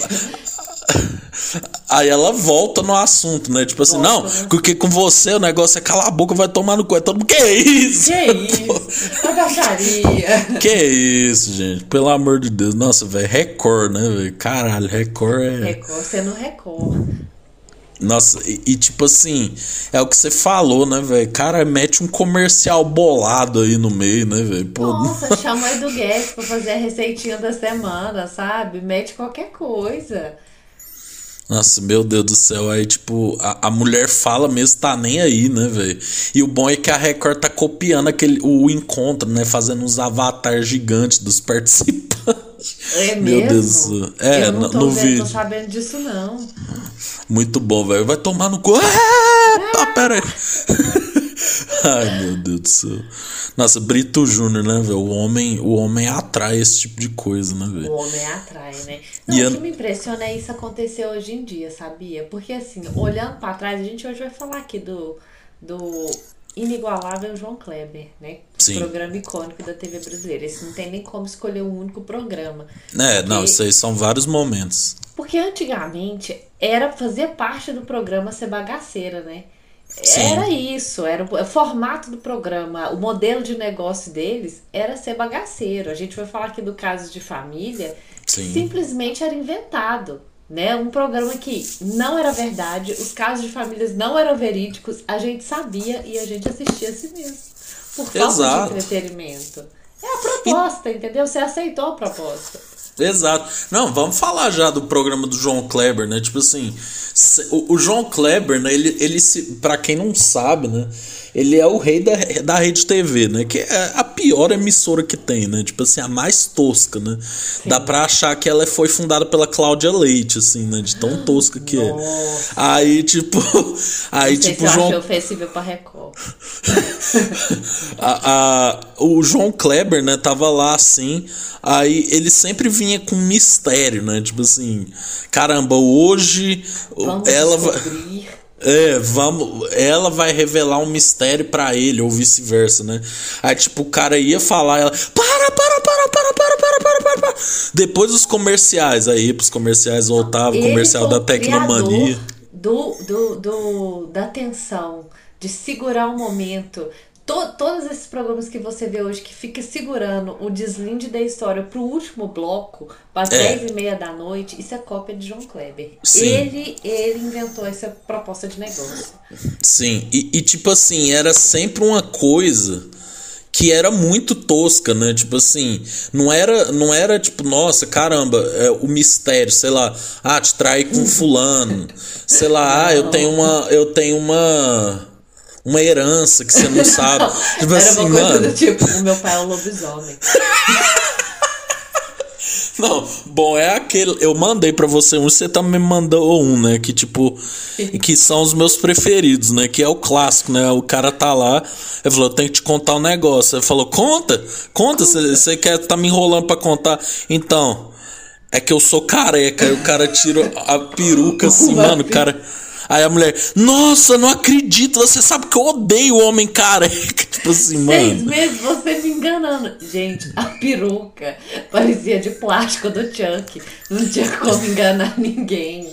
Aí ela volta no assunto, né? Tipo assim, não, né? porque com você o negócio é calar a boca, vai tomar no cu. É todo mundo, que isso? Que isso? Agacharia. Que isso, gente? Pelo amor de Deus. Nossa, velho, Record, né, velho? Caralho, Record é. Record sendo Record. Nossa, e, e, tipo assim, é o que você falou, né, velho? Cara, mete um comercial bolado aí no meio, né, velho? Nossa, chama aí do Guedes pra fazer a receitinha da semana, sabe? Mete qualquer coisa. Nossa, meu Deus do céu. Aí, tipo, a, a mulher fala mesmo, tá nem aí, né, velho? E o bom é que a Record tá copiando aquele, o encontro, né? Fazendo uns avatares gigantes dos participantes. É meu mesmo? Deus do céu. É, Eu não tô no vendo, vídeo. tô sabendo disso, não. Muito bom, velho. Vai tomar no cu. Ah, pera aí. Ai, meu Deus do céu. Nossa, Brito Júnior, né, velho? O homem, o homem atrai esse tipo de coisa, né, velho? O homem atrai, né? Não, e o que me impressiona é isso acontecer hoje em dia, sabia? Porque, assim, olhando para trás, a gente hoje vai falar aqui do, do inigualável João Kleber, né? Sim. Programa icônico da TV brasileira. Esse não tem nem como escolher um único programa. É, porque... não, isso aí são vários momentos. Porque antigamente era fazer parte do programa ser bagaceira, né? Sim. Era isso, era o, formato do programa, o modelo de negócio deles era ser bagaceiro. A gente vai falar aqui do caso de família, Sim. simplesmente era inventado. Né? Um programa que não era verdade, os casos de famílias não eram verídicos, a gente sabia e a gente assistia a si mesmo. Por falta Exato. de entretenimento. É a proposta, e... entendeu? Você aceitou a proposta. Exato. Não, vamos falar já do programa do João Kleber, né? Tipo assim, o, o João Kleber, né? Ele, ele se, para quem não sabe, né? Ele é o rei da, da rede TV, né? Que é a pior emissora que tem, né? Tipo assim, a mais tosca, né? Sim. Dá pra achar que ela foi fundada pela Cláudia Leite, assim, né? De tão tosca que é. Nossa. é. Aí, tipo. Aí, não sei tipo, se João. Eu ofensivo pra Record. a, a, o João Kleber, né? Tava lá assim. Aí ele sempre vinha com mistério, né? Tipo assim, caramba, hoje Vamos ela vai É, vamos. Ela vai revelar um mistério para ele, ou vice-versa, né? Aí, tipo, o cara ia falar, ela. Para, para, para, para, para, para, para, para, para. Depois dos comerciais, aí pros comerciais voltava, o comercial da Tecnomania. Do, do, do, da tensão, de segurar o momento, to, todos esses programas que você vê hoje que fica segurando o deslinde da história pro último bloco, às é. 10 e meia da noite, isso é cópia de João Kleber. Sim. Ele, ele inventou essa proposta de negócio. Sim, e, e tipo assim, era sempre uma coisa que era muito tosca, né? Tipo assim, não era, não era tipo, nossa, caramba, é, o mistério, sei lá, ah, te trai com fulano, sei lá, ah, eu tenho uma, eu tenho uma uma herança que você não sabe. tipo Era assim, uma coisa mano. do tipo, o meu pai é um lobisomem. Não, bom, é aquele. Eu mandei para você um, você também mandou um, né? Que tipo. que são os meus preferidos, né? Que é o clássico, né? O cara tá lá, ele falou: eu tenho que te contar um negócio. Ele falou: conta, conta, você quer tá me enrolando para contar. Então, é que eu sou careca. Aí o cara tira a peruca assim, mano, o cara. Aí a mulher, nossa, não acredito, você sabe que eu odeio o homem careca. Tipo assim, mano. Seis meses você me enganando. Gente, a peruca parecia de plástico do Chuck. Não tinha como enganar ninguém.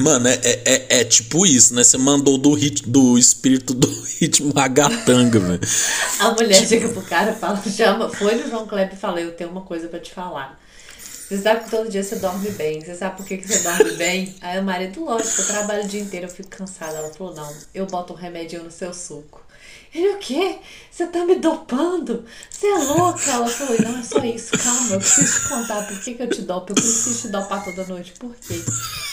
Mano, é, é, é, é, tipo isso, né? Você mandou do, hit, do espírito do ritmo ragatanga, velho. A mulher tipo... chega pro cara e fala, chama, foi no João Kleber e fala, eu tenho uma coisa para te falar. Você sabe que todo dia você dorme bem. Você sabe por que, que você dorme bem? Aí o marido, lógico, eu trabalho o dia inteiro, eu fico cansada. Ela falou, não, eu boto um remedinho no seu suco. Ele, o quê? Você tá me dopando? Você é louca? Ela falou, não, é só isso, calma, eu preciso te contar por que, que eu te dopo. Eu preciso te dopar toda noite. Por quê?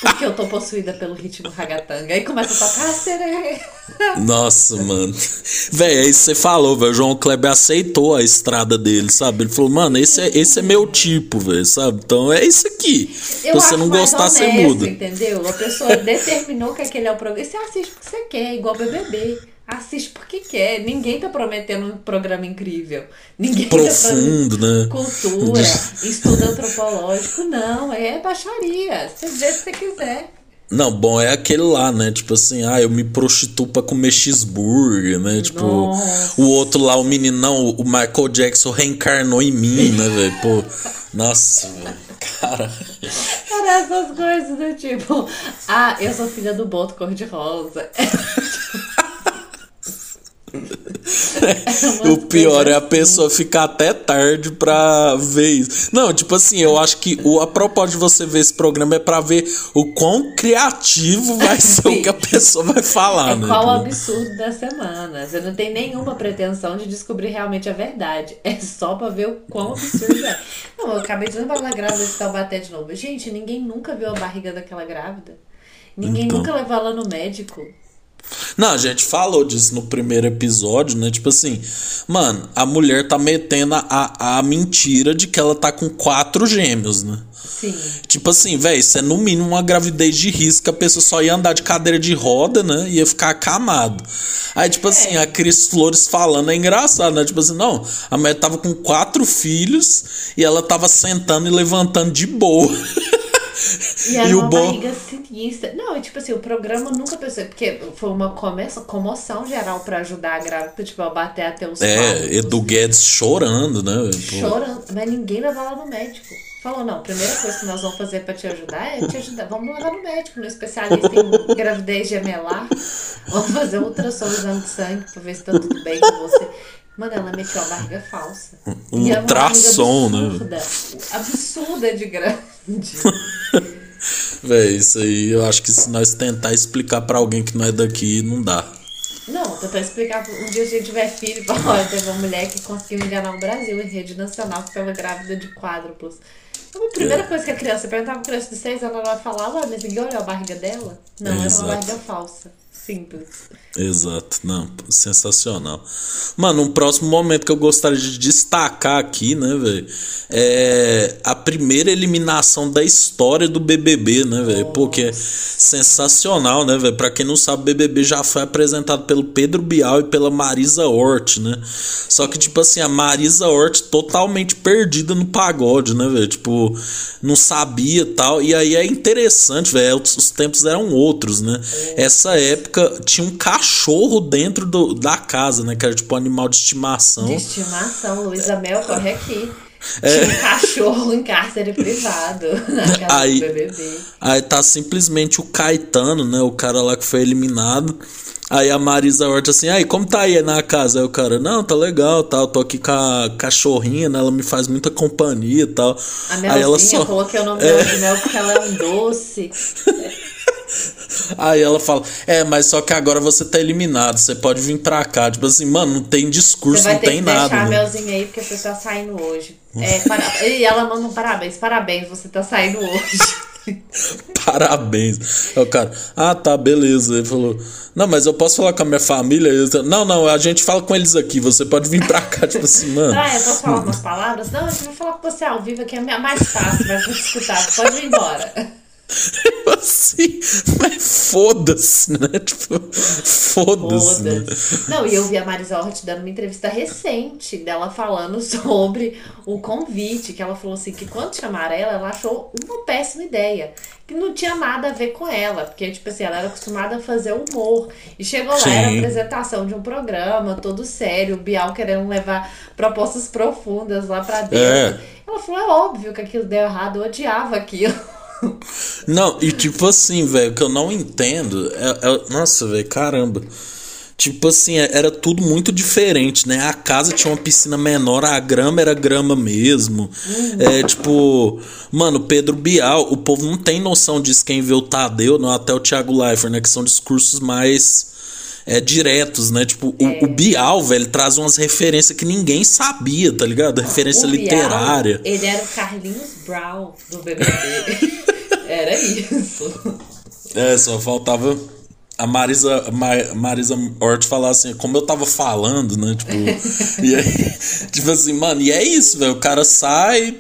Porque eu tô possuída pelo ritmo ragatanga. Aí começa a tocar sereia. Nossa, mano. Véi, aí você falou, velho. O João Kleber aceitou a estrada dele, sabe? Ele falou, mano, esse é, esse é meu tipo, velho, sabe? Então é isso aqui. Se você não gostar, honesto, você muda. Entendeu? A pessoa determinou que aquele é o programa. E você assiste porque você quer, igual BBB. Assiste porque quer. Ninguém tá prometendo um programa incrível. Ninguém tá Profundo, tá né? Cultura, estudo antropológico. Não, é baixaria. Você vê se você quiser. Não, bom, é aquele lá, né? Tipo assim, ah, eu me prostituo pra comer cheeseburger, né? Tipo, nossa. o outro lá, o meninão, o Michael Jackson reencarnou em mim, né, velho? Pô, nossa, velho. Cara. Cara, essas coisas do tipo, ah, eu sou filha do Boto Cor-de-Rosa. o pior é a pessoa ficar até tarde pra ver isso. Não, tipo assim, eu acho que o, a propósito de você ver esse programa é pra ver o quão criativo vai ser o que a pessoa vai falar, é né? Qual o absurdo da semana. Você não tem nenhuma pretensão de descobrir realmente a verdade. É só pra ver o quão absurdo é. Não, eu acabei de lembrar da grávida de Taubaté de novo. Gente, ninguém nunca viu a barriga daquela grávida. Ninguém então. nunca levou ela no médico. Não, a gente falou disso no primeiro episódio, né? Tipo assim, mano, a mulher tá metendo a, a mentira de que ela tá com quatro gêmeos, né? Sim. Tipo assim, velho, isso é no mínimo uma gravidez de risco, a pessoa só ia andar de cadeira de roda, né? Ia ficar acamado. Aí, tipo é. assim, a Cris Flores falando é engraçado, né? Tipo assim, não, a mulher tava com quatro filhos e ela tava sentando e levantando de boa. E e uma bom... barriga sinistra. Não, tipo assim, o programa nunca pensou, porque foi uma comoção geral pra ajudar a grávida, tipo, a bater até os É, Edu Guedes chorando, né? Chorando, mas ninguém levava no médico. Falou, não, a primeira coisa que nós vamos fazer pra te ajudar é te ajudar. Vamos levar no médico, no especialista em gravidez gemelar. Vamos fazer um ultrassom exame de sangue pra ver se tá tudo bem com você. Mano, ela meteu a barriga falsa. Um e ultrassom, né? Absurda, absurda de grande. Véi, isso aí eu acho que se nós tentar explicar para alguém que não é daqui, não dá. Não, tentar explicar. Um dia a gente tiver filho, olha, teve uma mulher que conseguiu enganar o Brasil em rede nacional porque ela grávida de quádruplos. Então, a primeira é. coisa que a criança perguntava pra criança de 6 anos, ela falava, ah, mas ninguém olhou a barriga dela? Não, é, era uma barriga falsa. Simples. Exato, não, sensacional. Mano, um próximo momento que eu gostaria de destacar aqui, né, velho, é a primeira eliminação da história do BBB, né, velho? Porque é sensacional, né, velho? Pra quem não sabe, o BBB já foi apresentado pelo Pedro Bial e pela Marisa Hort, né? Só que, tipo assim, a Marisa Hort totalmente perdida no pagode, né, velho? Tipo, não sabia tal. E aí é interessante, velho, os tempos eram outros, né? Essa época tinha um cachorro dentro do, da casa, né? Que era tipo um animal de estimação. De estimação, Luísa Mel, corre aqui. É. Tinha um cachorro em cárcere privado na casa aí, do BBB. Aí tá simplesmente o Caetano, né? O cara lá que foi eliminado. Aí a Marisa Horta assim, aí, como tá aí na casa? Aí o cara, não, tá legal, tal, tá, tô aqui com a cachorrinha, né? Ela me faz muita companhia e tal. A Melzinha aí ela só... falou que eu não me é. de mel porque ela é um doce. Aí ela fala: É, mas só que agora você tá eliminado, você pode vir pra cá. Tipo assim, mano, não tem discurso, não tem nada. Você vai deixar a Melzinha aí porque você tá saindo hoje. É, para... E ela manda um parabéns, parabéns, você tá saindo hoje. parabéns. Aí o cara, ah tá, beleza. Ele falou: Não, mas eu posso falar com a minha família? Eu, não, não, a gente fala com eles aqui, você pode vir pra cá. tipo assim, mano. Ah, eu posso falar umas palavras? Não, a gente vai falar com você ao vivo aqui, é mais fácil, vai escutar, pode ir embora. Tipo assim, mas foda-se, né? Tipo, foda-se. Foda né? Não, e eu vi a Marisa Hort dando uma entrevista recente dela falando sobre o convite, que ela falou assim, que quando chamaram ela, ela achou uma péssima ideia. Que não tinha nada a ver com ela, porque, tipo assim, ela era acostumada a fazer humor. E chegou lá, Sim. era a apresentação de um programa, todo sério, o Bial querendo levar propostas profundas lá pra dentro. É. Ela falou, é óbvio que aquilo deu errado, eu odiava aquilo. Não, e tipo assim, velho, que eu não entendo. É, é, nossa, velho, caramba. Tipo assim, é, era tudo muito diferente, né? A casa tinha uma piscina menor, a grama era grama mesmo. Uhum. É tipo, mano, Pedro Bial, o povo não tem noção disso quem vê o Tadeu, não, até o Thiago Leifert, né? Que são discursos mais é, diretos, né? Tipo, é. o, o, Bial, velho, traz umas referências que ninguém sabia, tá ligado? Referência literária. Ele era o Carlinhos Brown do BBB. era isso. É, só faltava a Marisa, a Marisa Hort falar assim, como eu tava falando, né? Tipo, e aí, tipo assim, mano, e é isso, velho. O cara sai,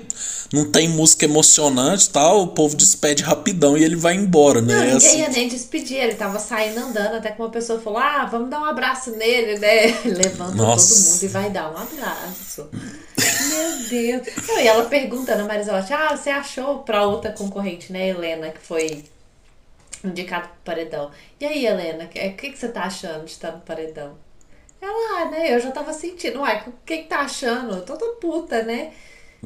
não tem música emocionante e tal, o povo despede rapidão e ele vai embora, né? Não, ninguém assim... ia nem despedir, ele tava saindo andando, até que uma pessoa falou, ah, vamos dar um abraço nele, né? Levanta Nossa. todo mundo e vai dar um abraço. Meu Deus. Não, e ela pergunta na Marisa ah, você achou pra outra concorrente, né, Helena, que foi indicada pro paredão. E aí, Helena, o que, que, que você tá achando de estar no paredão? Ela, ah, né, eu já tava sentindo, uai, o que que tá achando? Eu tô toda puta, né?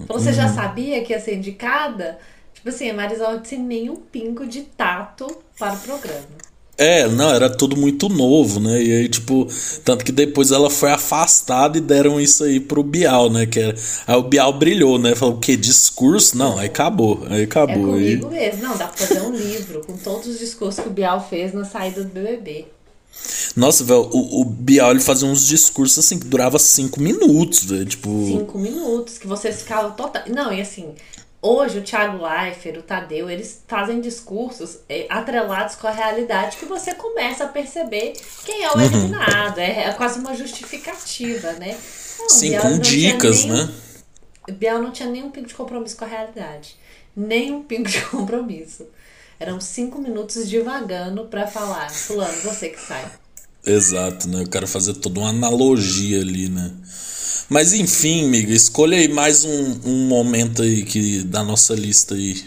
Falou, você já uhum. sabia que ia ser indicada? Tipo assim, a Marisol sem nenhum pingo de tato para o programa. É, não, era tudo muito novo, né? E aí, tipo, tanto que depois ela foi afastada e deram isso aí pro Bial, né? Que era, aí o Bial brilhou, né? Falou, o quê? Discurso? Não, aí acabou. Aí acabou. É comigo aí... mesmo. Não, dá pra fazer um livro com todos os discursos que o Bial fez na saída do BBB. Nossa, velho, o, o Bial ele fazia uns discursos assim que durava cinco minutos, velho. Tipo. Cinco minutos, que você ficava total. Não, e assim, hoje o Thiago Leifert, o Tadeu, eles fazem discursos é, atrelados com a realidade que você começa a perceber quem é o uhum. eliminado. É, é, quase uma justificativa, né? Não, Sim, Biel com dicas, nenhum, né? Biel não tinha nenhum pingo de compromisso com a realidade. Nenhum pingo de compromisso. Eram cinco minutos divagando para falar, fulano, você que sai. Exato, né? Eu quero fazer toda uma analogia ali, né? Mas enfim, amiga, escolha aí mais um, um momento aí que, da nossa lista aí.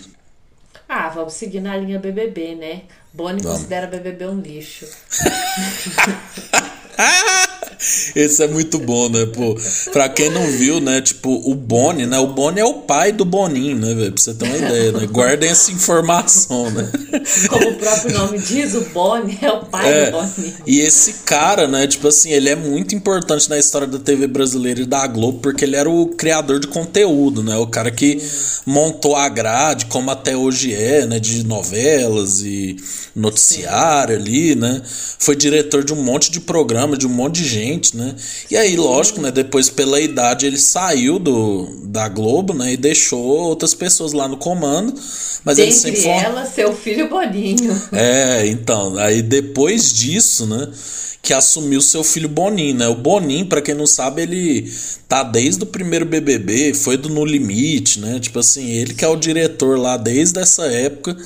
Ah, vamos seguir na linha BBB, né? Bonnie vamos. considera BBB um lixo. Esse é muito bom, né? Pô, pra quem não viu, né? Tipo, o Boni, né? O Boni é o pai do Boninho, né, velho? Pra você ter uma ideia, né? Guardem essa informação, né? Como o próprio nome diz, o Boni é o pai é, do Boninho. E esse cara, né? Tipo assim, ele é muito importante na história da TV brasileira e da Globo, porque ele era o criador de conteúdo, né? O cara que montou a grade, como até hoje é, né? De novelas e noticiário ali, né? Foi diretor de um monte de de um monte de gente né? E aí, lógico, né? Depois, pela idade, ele saiu do, da Globo, né? E deixou outras pessoas lá no comando. Mas Dentre ele sempre foi... ela, seu filho Boninho. É, então, aí depois disso, né? que assumiu seu filho Boninho, né? O Boninho, para quem não sabe, ele tá desde o primeiro BBB, foi do No Limite, né? Tipo assim, ele que é o diretor lá desde essa época.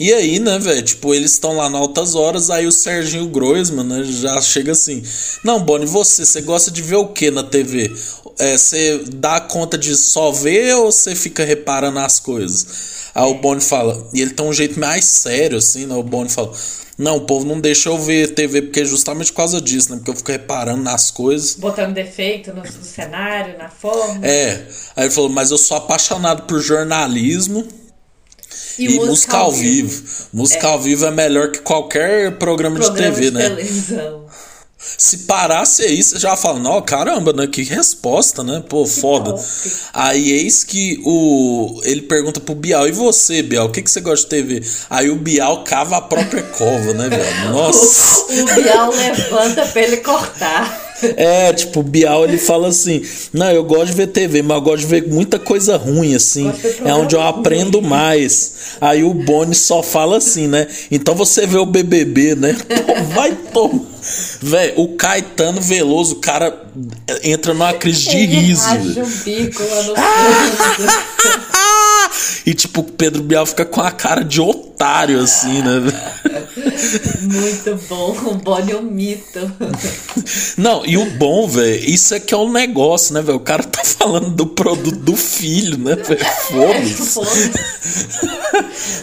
E aí, né, velho, tipo, eles estão lá na altas horas, aí o Serginho Groisman, né, já chega assim: Não, Boni, você, você gosta de ver o que na TV? É, você dá conta de só ver ou você fica reparando as coisas? Aí o Boni fala, e ele tem um jeito mais sério, assim, né? O Boni fala: não, o povo não deixa eu ver TV porque é justamente por causa disso, né? Porque eu fico reparando nas coisas. Botando defeito no, no cenário, na forma. É. Aí ele falou, mas eu sou apaixonado por jornalismo. E, e música, ao vivo. vivo. Música é. ao vivo é melhor que qualquer programa, programa de TV, de né? Televisão. Se parasse aí, você já fala, não, caramba, né? Que resposta, né? Pô, foda. Aí eis que o. Ele pergunta pro Bial, e você, Bial, o que, que você gosta de TV? Aí o Bial cava a própria cova, né, velho? Nossa. o, o Bial levanta pra ele cortar. É, tipo, o Bial ele fala assim: Não, eu gosto de ver TV, mas eu gosto de ver muita coisa ruim, assim. É onde eu aprendo mais. Aí o Boni só fala assim, né? Então você vê o BBB, né? Pô, vai tomar. Véi, o Caetano Veloso, o cara entra numa crise de riso. Ele um bico lá no E tipo, Pedro Bial fica com a cara de otário, assim, né? Muito bom, o Boni é um mito. Não, e o bom, velho, isso é que é um negócio, né, velho? O cara tá falando do produto do filho, né, velho? Foda-se.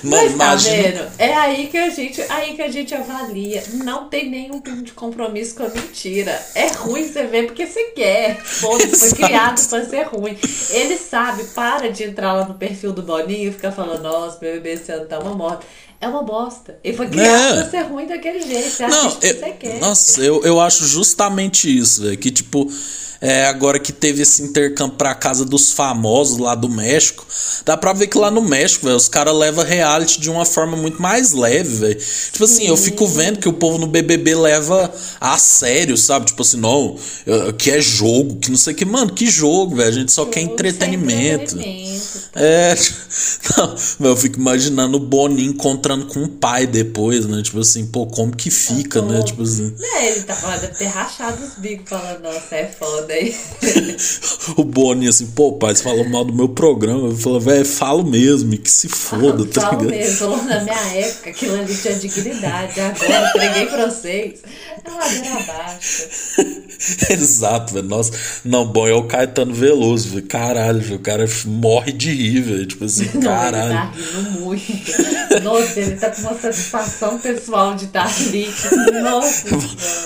Mas, Mas tá vendo? É aí que a gente, aí que a gente avalia. Não tem nenhum tipo de compromisso com a mentira. É ruim você ver porque você quer. Foda-se, foi criado pra ser ruim. Ele sabe, para de entrar lá no perfil do Boninho ficar falando, nossa, BBB esse ano tá uma morte é uma bosta. Ele foi criado é. pra ser ruim daquele jeito. Você não, eu, que você quer. Nossa, eu, eu acho justamente isso, velho. Que tipo é, agora que teve esse intercâmbio pra casa dos famosos lá do México, dá pra ver que lá no México, velho, os caras levam reality de uma forma muito mais leve, velho. Tipo assim, Sim. eu fico vendo que o povo no BBB leva a sério, sabe? Tipo assim, não, que é jogo, que não sei o que. Mano, que jogo, velho? A gente só quer entretenimento. entretenimento tá? É, não, eu fico imaginando o Boninho encontrando com o pai depois, né? Tipo assim, pô, como que fica, né? Tipo assim. É, ele tá falando, deve ter rachado os bicos falando, nossa, é foda daí. o Boni assim, pô, pai, você falou mal do meu programa. Eu falo, velho, falo mesmo, e que se foda, tá falo ligado? mesmo, falou na minha época, aquilo ali tinha dignidade. Agora entreguei pra vocês. É uma ladeira abaixo. Exato, velho. Nossa, não, bom, é o Caetano Veloso, velho. Caralho, velho. O cara morre de rir, velho. Tipo assim, não, caralho. Ele tá rindo muito. Nossa, ele tá com uma satisfação pessoal de estar ali. Nossa.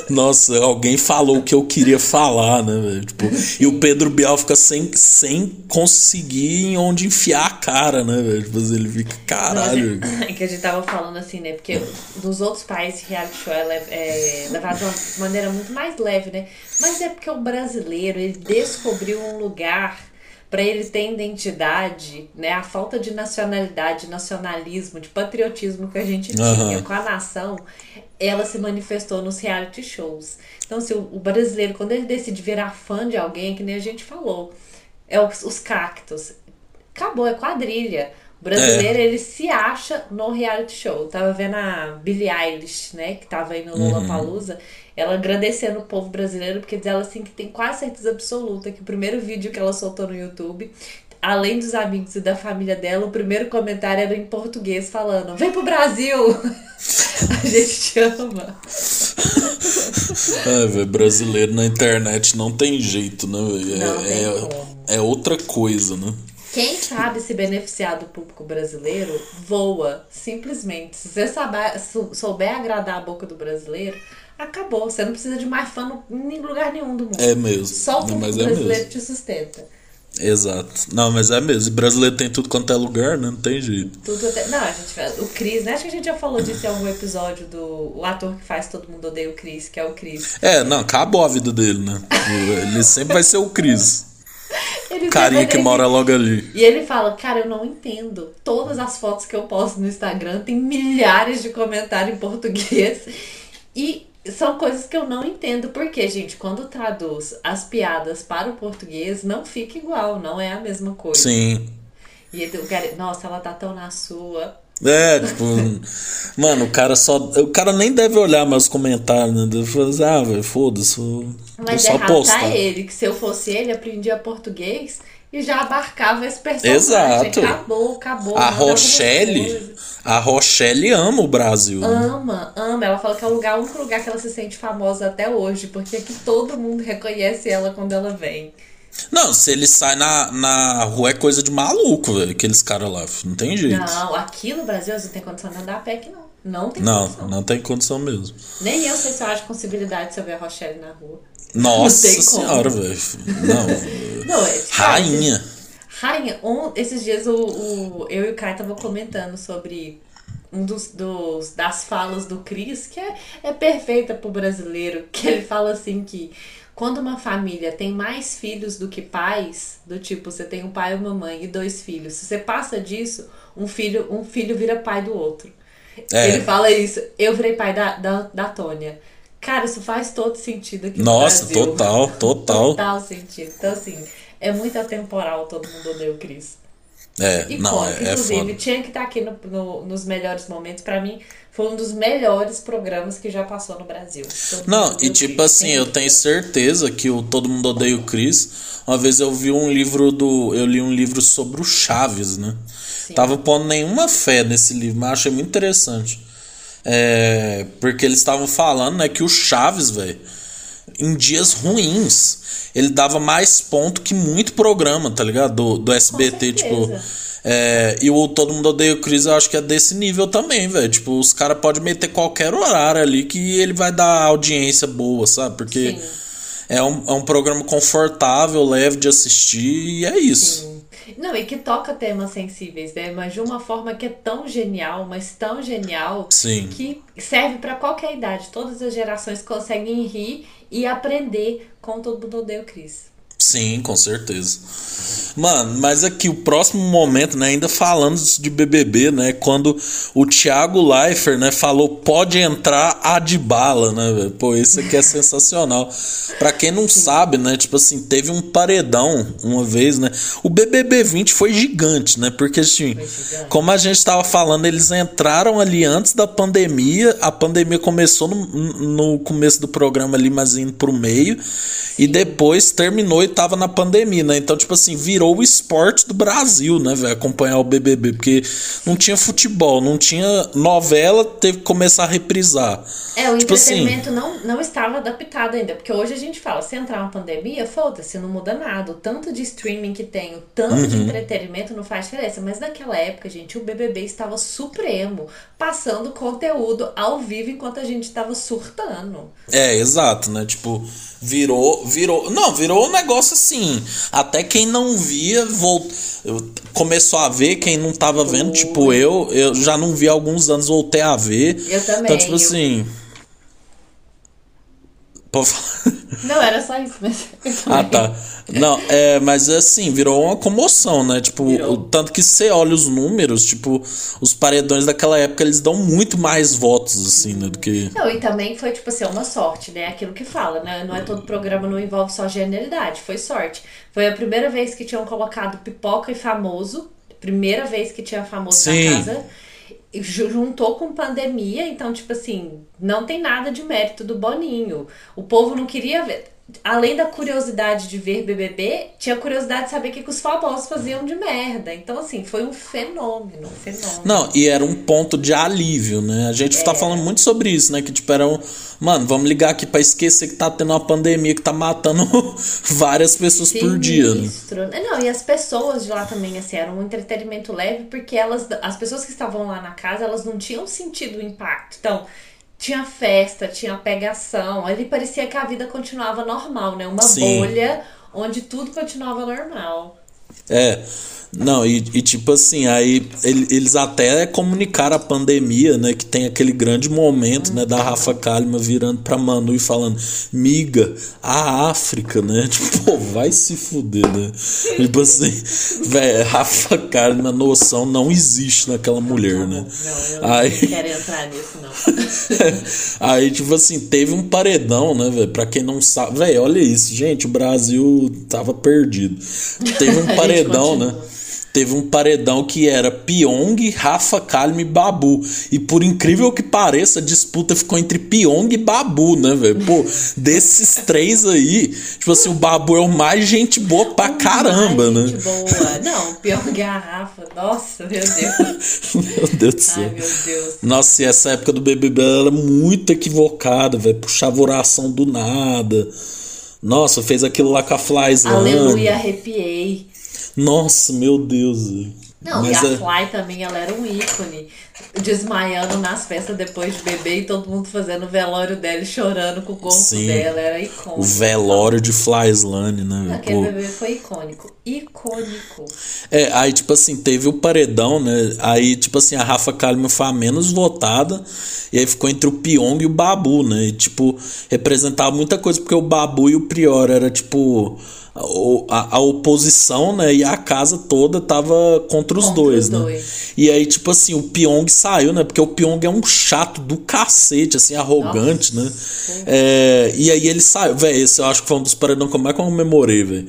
Nossa, alguém falou o que eu queria falar, né, velho? Tipo, e o Pedro Bial fica sem, sem conseguir em onde enfiar a cara, né, velho? Tipo, assim, ele fica, caralho. É que a gente tava falando assim, né? Porque nos outros países reality show é, é levado de uma maneira muito mais leve, né? Mas é porque o brasileiro, ele descobriu um lugar para ele ter identidade, né? A falta de nacionalidade, nacionalismo, de patriotismo que a gente tinha uhum. com a nação, ela se manifestou nos reality shows. Então, assim, o, brasileiro, quando ele decide virar fã de alguém, que nem a gente falou, é os, os cactos. Acabou, é quadrilha. Brasileiro, é. ele se acha no reality show. Eu tava vendo a Billie Eilish, né, que tava aí no Lollapalooza, uhum. ela agradecendo o povo brasileiro, porque diz ela assim que tem quase certeza absoluta que o primeiro vídeo que ela soltou no YouTube além dos amigos e da família dela, o primeiro comentário era em português falando: Vem pro Brasil! A gente te ama. É, velho, brasileiro na internet não tem jeito, né, velho? É, é, é, outra coisa, né? Quem sabe se beneficiar do público brasileiro, voa, simplesmente. Se você saber, souber agradar a boca do brasileiro, acabou. Você não precisa de mais fã em lugar nenhum do mundo. É mesmo. Só o público é brasileiro mesmo. te sustenta. Exato. Não, mas é mesmo. E brasileiro tem tudo quanto é lugar, né? Não tem jeito. Tudo até... Não, a gente O Cris, né? Acho que a gente já falou disso em algum episódio do o ator que faz Todo Mundo Odeia o Cris, que é o Cris. É, não, acabou a vida dele, né? Ele sempre vai ser o Cris. Ele Carinha que mora logo ali. E ele fala, cara, eu não entendo. Todas as fotos que eu posto no Instagram tem milhares de comentários em português. E são coisas que eu não entendo. Porque, gente, quando traduz as piadas para o português, não fica igual, não é a mesma coisa. Sim. E o cara, nossa, ela tá tão na sua. É, tipo, mano, o cara só. O cara nem deve olhar meus comentários, né? Deve falar assim, ah, velho, foda-se. Mas só errado tá ele, que se eu fosse ele, aprendia português e já abarcava esse personagem. Exato. Acabou, acabou. A Rochelle. A Rochelle ama o Brasil. Ama, ama. Ela fala que é o lugar, o único lugar que ela se sente famosa até hoje, porque aqui todo mundo reconhece ela quando ela vem. Não, se ele sai na, na rua é coisa de maluco, velho. Aqueles caras lá. Não tem jeito. Não, aqui no Brasil você não tem condição de andar a pé aqui, não. Não tem não, condição. Não, não tem condição mesmo. Nem eu sei se eu acho possibilidade de eu ver a Rochelle na rua. Nossa senhora, velho. Não. não é, tipo, Rainha. Rainha, um, esses dias o, o, eu e o Kai estavam comentando sobre um dos, dos das falas do Cris, que é, é perfeita pro brasileiro, que ele fala assim que quando uma família tem mais filhos do que pais, do tipo, você tem um pai e uma mãe e dois filhos, se você passa disso, um filho, um filho vira pai do outro. É. Ele fala isso, eu virei pai da, da, da Tônia. Cara, isso faz todo sentido aqui Nossa, no Brasil. total, total. Total sentido. Então, assim, é muito atemporal todo mundo odeia o Cris. É, e não, é, é Inclusive, é tinha que estar tá aqui no, no, nos melhores momentos. para mim, foi um dos melhores programas que já passou no Brasil. Não, e tipo assim, eu tenho certeza que o Todo Mundo Odeia o Chris. Uma vez eu vi um livro do. Eu li um livro sobre o Chaves, né? Sim. Tava pondo nenhuma fé nesse livro, mas achei muito interessante. É, porque eles estavam falando, né, que o Chaves, velho, em dias ruins, ele dava mais ponto que muito programa, tá ligado? Do, do SBT, tipo. É, e o Todo Mundo Odeia o Chris, eu acho que é desse nível também, velho. Tipo, os caras podem meter qualquer horário ali que ele vai dar audiência boa, sabe? Porque é um, é um programa confortável, leve de assistir e é isso. Sim. Não, e que toca temas sensíveis, né? Mas de uma forma que é tão genial, mas tão genial, Sim. que serve para qualquer idade. Todas as gerações conseguem rir e aprender com Todo Mundo Odeia o Chris. Sim, com certeza. Mano, mas aqui o próximo momento, né, ainda falando de BBB, né, quando o Thiago Leifert, né, falou pode entrar a de bala, né, véio? Pô, isso aqui é sensacional. Pra quem não sabe, né, tipo assim, teve um paredão uma vez, né, o BBB 20 foi gigante, né, porque assim, como a gente tava falando, eles entraram ali antes da pandemia, a pandemia começou no, no começo do programa ali, mas indo pro meio, e depois terminou tava na pandemia, né, então tipo assim, virou o esporte do Brasil, né, velho? Acompanhar o BBB, porque não tinha futebol, não tinha novela, teve que começar a reprisar. É, o tipo assim, entretenimento assim, não, não estava adaptado ainda, porque hoje a gente fala, se entrar uma pandemia, foda-se, não muda nada. O tanto de streaming que tem, o tanto uhum. de entretenimento não faz diferença. Mas naquela época, gente, o BBB estava supremo, passando conteúdo ao vivo enquanto a gente estava surtando. É, exato, né? Tipo, virou, virou, não, virou um negócio assim. Até quem não via volt... começou a ver, quem não tava vendo, tipo eu, eu já não vi há alguns anos, voltei a ver. Eu também. Então, tipo assim. Eu... Pode falar. Não, era só isso, mas. ah, tá. Não, é, mas assim, virou uma comoção, né? Tipo, o, tanto que você olha os números, tipo, os paredões daquela época, eles dão muito mais votos, assim, né? Do que. Não, e também foi, tipo assim, uma sorte, né? Aquilo que fala, né? Não é todo programa, não envolve só genialidade, foi sorte. Foi a primeira vez que tinham colocado pipoca e famoso. Primeira vez que tinha famoso Sim. na casa juntou com pandemia, então, tipo assim, não tem nada de mérito do Boninho. O povo não queria ver além da curiosidade de ver BBB, tinha curiosidade de saber o que, que os famosos faziam de merda. Então, assim, foi um fenômeno, um fenômeno. Não, e era um ponto de alívio, né? A gente tá é. tá falando muito sobre isso, né? Que, tipo, era um... Mano, vamos ligar aqui pra esquecer que tá tendo uma pandemia que tá matando várias pessoas Sinistro. por dia, né? Não, e as pessoas de lá também, assim, era um entretenimento leve, porque elas... As pessoas que estavam lá na casa, elas não tinham sentido o impacto. Então tinha festa, tinha pegação. Ali parecia que a vida continuava normal, né? Uma Sim. bolha onde tudo continuava normal. É. Não, e, e, tipo assim, aí eles até comunicaram a pandemia, né? Que tem aquele grande momento, né? Da Rafa Kalimann virando pra Manu e falando, miga, a África, né? Tipo, pô, vai se fuder, né? tipo assim, velho, Rafa Kalimann, noção não existe naquela mulher, né? Não, eu aí, não quero entrar nisso, não. aí, tipo assim, teve um paredão, né, velho? Pra quem não sabe, velho, olha isso, gente, o Brasil tava perdido. Teve um paredão, né? Teve um paredão que era Pyong, Rafa Kalimann e Babu. E por incrível que pareça, a disputa ficou entre Pyong e Babu, né, velho? Pô, desses três aí, tipo assim, o Babu é o mais gente boa pra caramba, né? Gente boa. Não, Pyong e a Rafa. Nossa, meu Deus. meu Deus do céu. Ai, meu Deus. Nossa, e essa época do BBB era muito equivocada, velho. Puxava oração do nada. Nossa, fez aquilo lá com a Flies Aleluia, arrepiei. Nossa, meu Deus. Não, Mas e a é... Fly também, ela era um ícone. Desmaiando nas festas depois de beber e todo mundo fazendo o velório dela e chorando com o corpo Sim, dela. Era icônico. O velório de Slane, né? Aquele Pô. bebê foi icônico. Icônico. É, aí, tipo assim, teve o paredão, né? Aí, tipo assim, a Rafa Kalimann foi a menos votada. E aí ficou entre o Pyong e o Babu, né? E, tipo, representava muita coisa, porque o Babu e o Prior era, tipo a, a, oposição, né, e a casa toda tava contra os contra dois, os né? Dois. E aí, tipo assim, o Pyong saiu, né? Porque o Pyong é um chato do cacete, assim, arrogante, Nossa. né? É, e aí ele saiu, velho, esse eu acho que foi um dos paredão que eu comemorei, velho.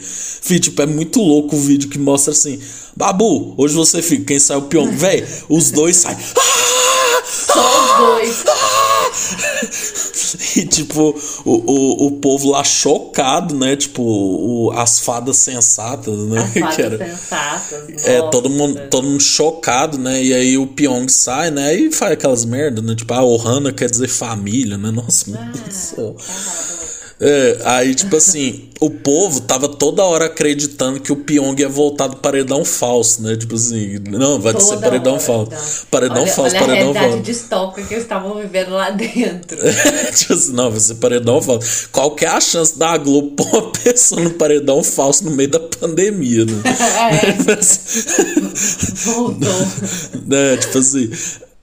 Tipo, é muito louco o vídeo que mostra assim, Babu, hoje você fica, quem sai o Pyong, velho, os dois saem. Só os dois. e tipo, o, o, o povo lá chocado, né? Tipo, o, as fadas sensatas, né? As fadas que era, sensatas. É, todo mundo, todo mundo chocado, né? E aí o Pyong sai, né? E faz aquelas merdas, né? Tipo, a Ohana quer dizer família, né? Nossa, ah, meu Deus do céu. É, aí, tipo assim, o povo tava toda hora acreditando que o Pyong ia voltar do paredão falso, né? Tipo assim, não, vai toda ser paredão falso. Então. Paredão olha, falso, olha paredão a realidade distópica que eles estavam vivendo lá dentro. tipo assim, não, vai ser paredão falso. Qual que é a chance da Globo pôr uma pessoa no paredão falso no meio da pandemia, né? é. Voltou. É, tipo assim.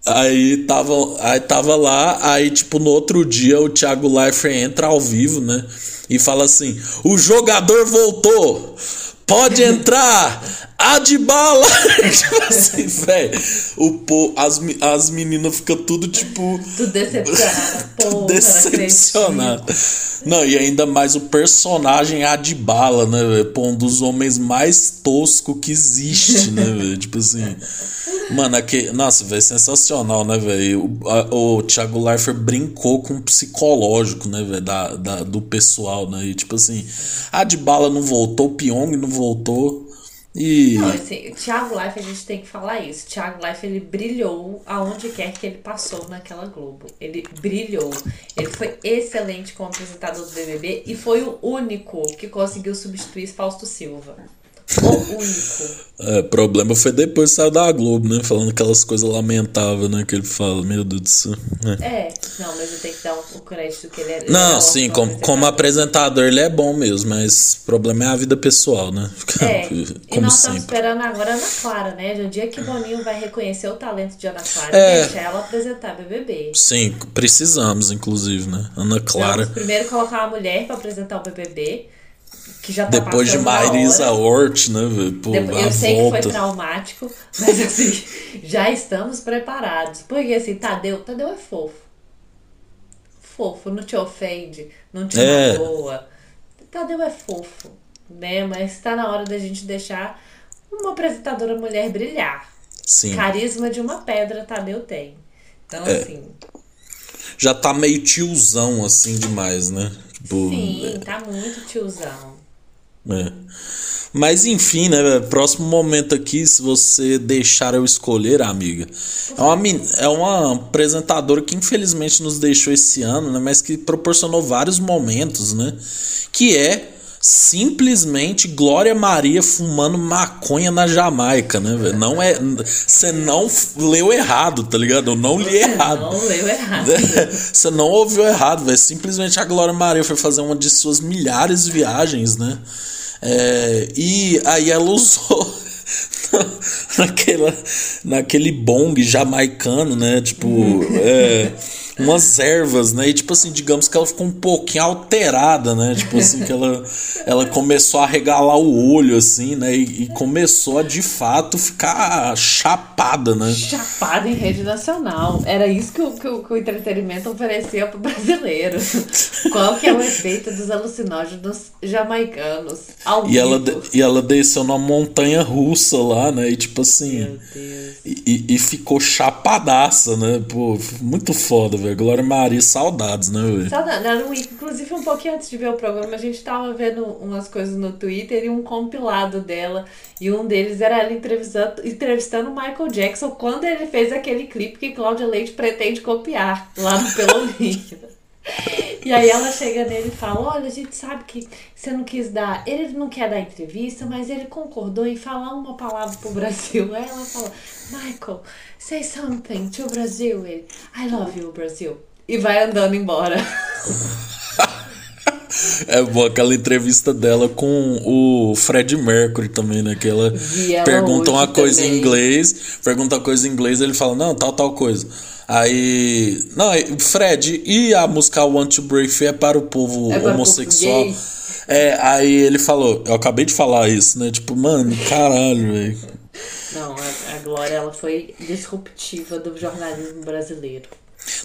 Aí tava, aí tava lá, aí tipo no outro dia o Thiago Leifert entra ao vivo, né? E fala assim: "O jogador voltou. Pode entrar. Adbala!" tipo assim, velho. As, as meninas ficam tudo tipo tudo decepcionado, tudo decepcionado. Não, e ainda mais o personagem Adbala, né, Pô, um dos homens mais tosco que existe, né, Tipo assim, Mano, aqui, nossa, velho, sensacional, né, velho? O, o Thiago Leifert brincou com o psicológico, né, velho, da, da, do pessoal, né? E tipo assim, a de bala não voltou, o Pyong não voltou. E... Não, assim, o Thiago Leifert, a gente tem que falar isso. O Thiago Leifert, ele brilhou aonde quer que ele passou naquela Globo. Ele brilhou. Ele foi excelente como apresentador do BBB e foi o único que conseguiu substituir Fausto Silva. O único. É, problema foi depois que saiu da Globo, né? Falando aquelas coisas lamentáveis, né? Que ele fala, meu Deus do céu. É, é não, mas eu tenho que dar um, o crédito que ele é. Não, é sim, como, como apresentador ele é bom mesmo, mas o problema é a vida pessoal, né? É, como e nós sempre. estamos esperando agora a Ana Clara, né? No dia que Boninho vai reconhecer o talento de Ana Clara é, deixar ela apresentar BBB. Sim, precisamos, inclusive, né? Ana Clara. Vamos primeiro colocar uma mulher para apresentar o BBB que já tá Depois de Marisa Hort, né, Pô, Depois, eu sei volta. que foi traumático, mas assim, já estamos preparados. Porque assim, Tadeu, Tadeu é fofo. Fofo, não te ofende, não te é. magoa. Tadeu é fofo, né? Mas tá na hora da gente deixar uma apresentadora mulher brilhar. Sim. Carisma de uma pedra Tadeu tem. Então, é. assim. Já tá meio tiozão, assim, demais, né? Tipo, Sim, é... tá muito tiozão. É. Mas enfim, né? Próximo momento aqui, se você deixar eu escolher, amiga. É uma, é uma apresentadora que infelizmente nos deixou esse ano, né? Mas que proporcionou vários momentos, né? Que é simplesmente Glória Maria fumando maconha na Jamaica, né, velho? Não é. Você não leu errado, tá ligado? Eu não li errado. Não leu errado. Você não ouviu errado, velho. Simplesmente a Glória Maria foi fazer uma de suas milhares de viagens, né? É, e aí ela usou naquela, naquele bong jamaicano, né? Tipo, é, umas ervas, né? E tipo assim, digamos que ela ficou um pouquinho alterada, né? Tipo assim, que ela, ela começou a regalar o olho, assim, né? E, e começou a de fato ficar chapada, né? Chapada em rede nacional. Era isso que o, que o, que o entretenimento oferecia pro brasileiro. Qual que é o efeito dos alucinógenos jamaicanos? e, ela, e ela desceu numa montanha russa lá, né? E tipo assim. E, e ficou chapadaça, né? Pô, muito foda, velho. Glória Maria, saudades, né, velho? Saudades. Inclusive, um pouquinho antes de ver o programa, a gente tava vendo umas coisas no Twitter e um compilado dela. E um deles era ela entrevistando, entrevistando o Michael Jackson quando ele fez aquele clipe que Cláudia Leite pretende copiar lá no Pelourinho. E aí ela chega nele e fala: Olha, a gente sabe que você não quis dar. Ele não quer dar entrevista, mas ele concordou em falar uma palavra pro Brasil. Aí ela fala: Michael, say something to Brasil. Ele: I love you, Brasil. E vai andando embora. É boa aquela entrevista dela com o Fred Mercury também, né? Que ela, ela pergunta uma coisa também. em inglês, pergunta uma coisa em inglês, ele fala, não, tal, tal coisa. Aí. Não, Fred, e a música Want to Break é para o povo é homossexual? É, aí ele falou, eu acabei de falar isso, né? Tipo, mano, caralho, velho. Não, a, a Glória ela foi disruptiva do jornalismo brasileiro.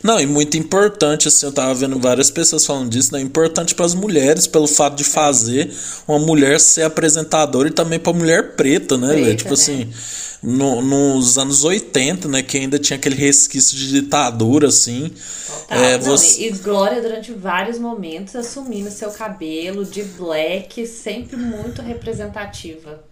Não, e muito importante, assim, eu tava vendo várias pessoas falando disso, né? Importante para as mulheres, pelo fato de fazer uma mulher ser apresentadora e também para mulher preta, né, velho? Tipo né? assim, no, nos anos 80, né, que ainda tinha aquele resquício de ditadura, assim. É, Não, você... E Glória, durante vários momentos, assumindo seu cabelo de black, sempre muito representativa.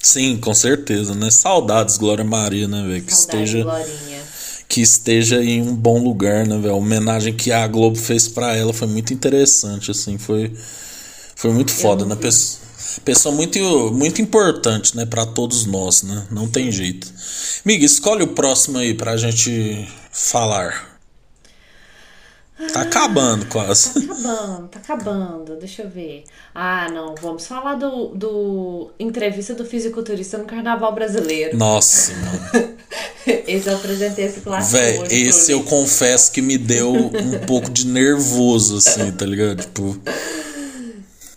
Sim, com certeza, né? Saudades, Glória Maria, né, velho? Que esteja. Glorinha que esteja em um bom lugar, né, velho? A homenagem que a Globo fez para ela foi muito interessante, assim, foi foi muito foda, né? Pessoa, pessoa muito muito importante, né, para todos nós, né? Não tem jeito. Miga, escolhe o próximo aí pra gente falar. Tá acabando quase. Tá acabando, tá acabando. Deixa eu ver. Ah, não. Vamos falar do, do entrevista do fisiculturista no Carnaval Brasileiro. Nossa, mano. esse eu apresentei esse clássico. Véi, esse eu confesso que me deu um pouco de nervoso, assim, tá ligado? Tipo.